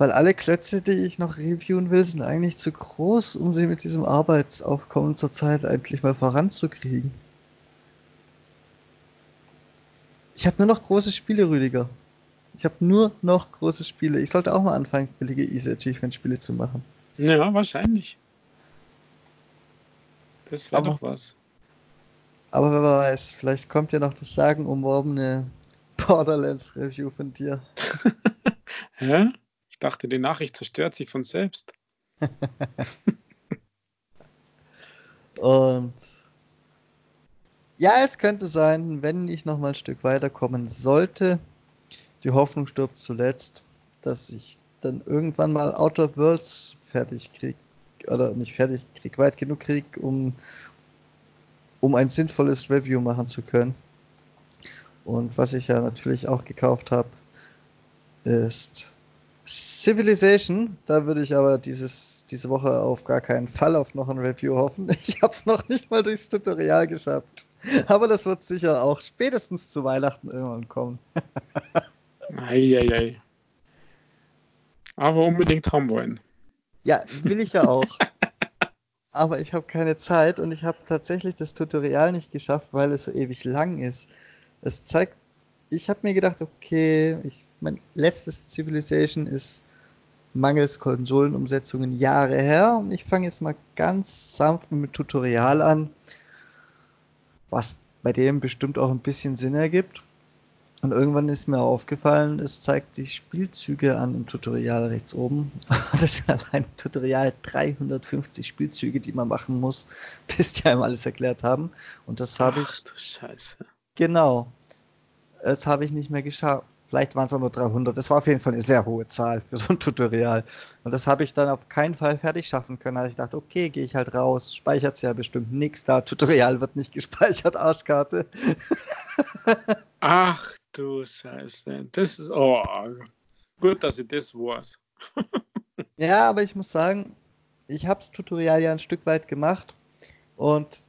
Weil alle Klötze, die ich noch reviewen will, sind eigentlich zu groß, um sie mit diesem Arbeitsaufkommen zurzeit endlich mal voranzukriegen. Ich habe nur noch große Spiele, Rüdiger. Ich habe nur noch große Spiele. Ich sollte auch mal anfangen, billige Easy Achievement Spiele zu machen. Ja, wahrscheinlich. Das wäre doch was. Aber wer weiß, vielleicht kommt ja noch das sagenumworbene Borderlands Review von dir. Hä? Dachte, die Nachricht zerstört sich von selbst. Und ja, es könnte sein, wenn ich noch mal ein Stück weiterkommen sollte, die Hoffnung stirbt zuletzt, dass ich dann irgendwann mal Outer Worlds fertig kriege. Oder nicht fertig krieg, weit genug krieg, um, um ein sinnvolles Review machen zu können. Und was ich ja natürlich auch gekauft habe, ist Civilization. Da würde ich aber dieses, diese Woche auf gar keinen Fall auf noch ein Review hoffen. Ich habe es noch nicht mal durchs Tutorial geschafft. Aber das wird sicher auch spätestens zu Weihnachten irgendwann kommen. Eieiei. Aber unbedingt haben wollen. Ja, will ich ja auch. Aber ich habe keine Zeit und ich habe tatsächlich das Tutorial nicht geschafft, weil es so ewig lang ist. Es zeigt, ich habe mir gedacht, okay, ich, mein letztes Civilization ist mangels Konsolenumsetzungen Jahre her und ich fange jetzt mal ganz sanft mit Tutorial an, was bei dem bestimmt auch ein bisschen Sinn ergibt. Und irgendwann ist mir aufgefallen, es zeigt die Spielzüge an im Tutorial rechts oben. Das sind allein im Tutorial 350 Spielzüge, die man machen muss, bis die einem alles erklärt haben. Und das habe ich. Ach du Scheiße. Genau. Das habe ich nicht mehr geschafft. Vielleicht waren es auch nur 300. Das war auf jeden Fall eine sehr hohe Zahl für so ein Tutorial. Und das habe ich dann auf keinen Fall fertig schaffen können. Da habe ich gedacht, okay, gehe ich halt raus. Speichert es ja bestimmt nichts da. Tutorial wird nicht gespeichert, Arschkarte. Ach du Scheiße. Das ist, oh, gut, dass ich das weiß. ja, aber ich muss sagen, ich habe das Tutorial ja ein Stück weit gemacht und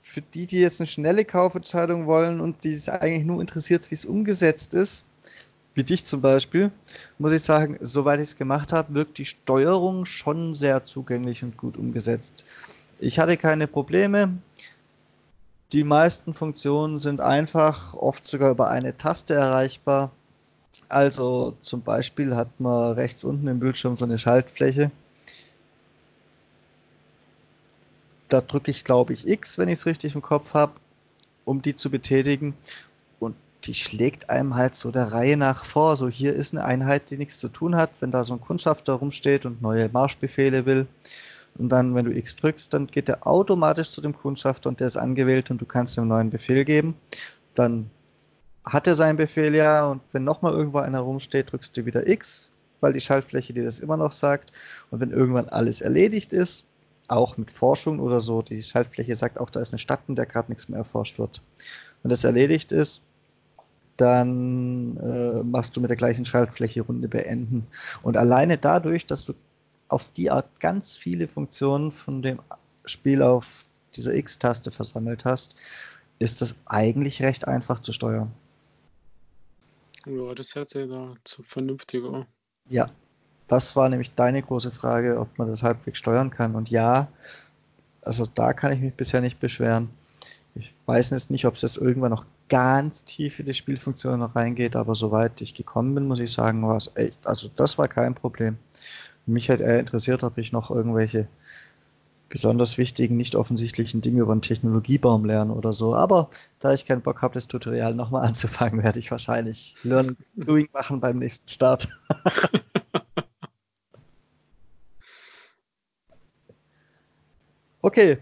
für die, die jetzt eine schnelle Kaufentscheidung wollen und die sich eigentlich nur interessiert, wie es umgesetzt ist, wie dich zum Beispiel, muss ich sagen, soweit ich es gemacht habe, wirkt die Steuerung schon sehr zugänglich und gut umgesetzt. Ich hatte keine Probleme. Die meisten Funktionen sind einfach, oft sogar über eine Taste erreichbar. Also zum Beispiel hat man rechts unten im Bildschirm so eine Schaltfläche. Da drücke ich, glaube ich, X, wenn ich es richtig im Kopf habe, um die zu betätigen. Die schlägt einem halt so der Reihe nach vor. So hier ist eine Einheit, die nichts zu tun hat, wenn da so ein Kundschafter rumsteht und neue Marschbefehle will. Und dann, wenn du X drückst, dann geht er automatisch zu dem Kundschafter und der ist angewählt und du kannst ihm einen neuen Befehl geben. Dann hat er seinen Befehl ja und wenn nochmal irgendwo einer rumsteht, drückst du wieder X, weil die Schaltfläche dir das immer noch sagt. Und wenn irgendwann alles erledigt ist, auch mit Forschung oder so, die Schaltfläche sagt auch, da ist eine Stadt, in der gerade nichts mehr erforscht wird. Wenn das erledigt ist, dann äh, machst du mit der gleichen Schaltfläche Runde beenden. Und alleine dadurch, dass du auf die Art ganz viele Funktionen von dem Spiel auf dieser X-Taste versammelt hast, ist das eigentlich recht einfach zu steuern. Ja, das hört sich da zu vernünftig an. Ja, das war nämlich deine große Frage, ob man das halbwegs steuern kann. Und ja, also da kann ich mich bisher nicht beschweren. Ich weiß jetzt nicht, ob es jetzt irgendwann noch ganz tief in die Spielfunktion noch reingeht, aber soweit ich gekommen bin, muss ich sagen, war es echt, also das war kein Problem. Mich hat eher interessiert, ob ich noch irgendwelche besonders wichtigen, nicht offensichtlichen Dinge über einen Technologiebaum lernen oder so. Aber da ich keinen Bock habe, das Tutorial nochmal anzufangen, werde ich wahrscheinlich Learn Doing machen beim nächsten Start. okay.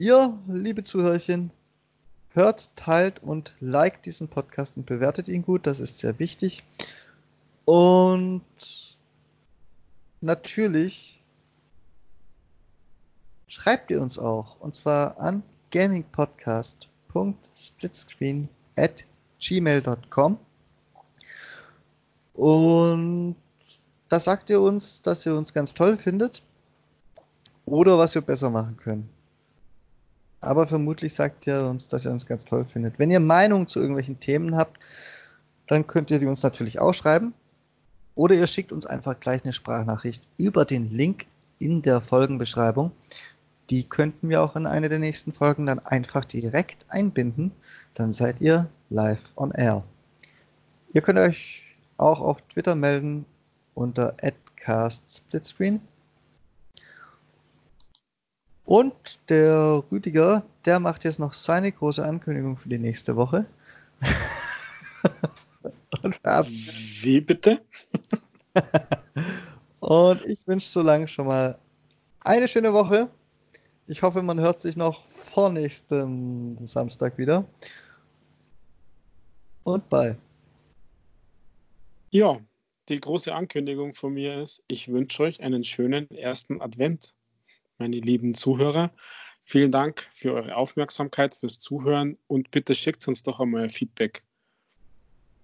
Ihr, liebe Zuhörchen, hört, teilt und liked diesen Podcast und bewertet ihn gut. Das ist sehr wichtig. Und natürlich schreibt ihr uns auch. Und zwar an gamingpodcast.splitscreen at gmail.com. Und da sagt ihr uns, dass ihr uns ganz toll findet oder was wir besser machen können. Aber vermutlich sagt ihr uns, dass ihr uns ganz toll findet. Wenn ihr Meinungen zu irgendwelchen Themen habt, dann könnt ihr die uns natürlich auch schreiben. Oder ihr schickt uns einfach gleich eine Sprachnachricht über den Link in der Folgenbeschreibung. Die könnten wir auch in eine der nächsten Folgen dann einfach direkt einbinden. Dann seid ihr live on air. Ihr könnt euch auch auf Twitter melden unter @castsplitscreen. Und der Rüdiger, der macht jetzt noch seine große Ankündigung für die nächste Woche. Wie bitte? Und ich wünsche so lange schon mal eine schöne Woche. Ich hoffe, man hört sich noch vor nächsten Samstag wieder. Und bye. Ja, die große Ankündigung von mir ist, ich wünsche euch einen schönen ersten Advent, meine lieben Zuhörer. Vielen Dank für eure Aufmerksamkeit, fürs Zuhören und bitte schickt uns doch einmal Feedback.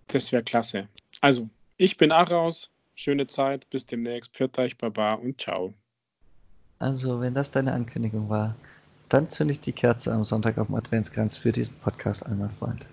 Das wäre klasse. Also, ich bin auch raus. Schöne Zeit. Bis demnächst. Pfiat euch, Baba und ciao. Also, wenn das deine Ankündigung war, dann zünde ich die Kerze am Sonntag auf dem Adventskranz für diesen Podcast an, mein Freund.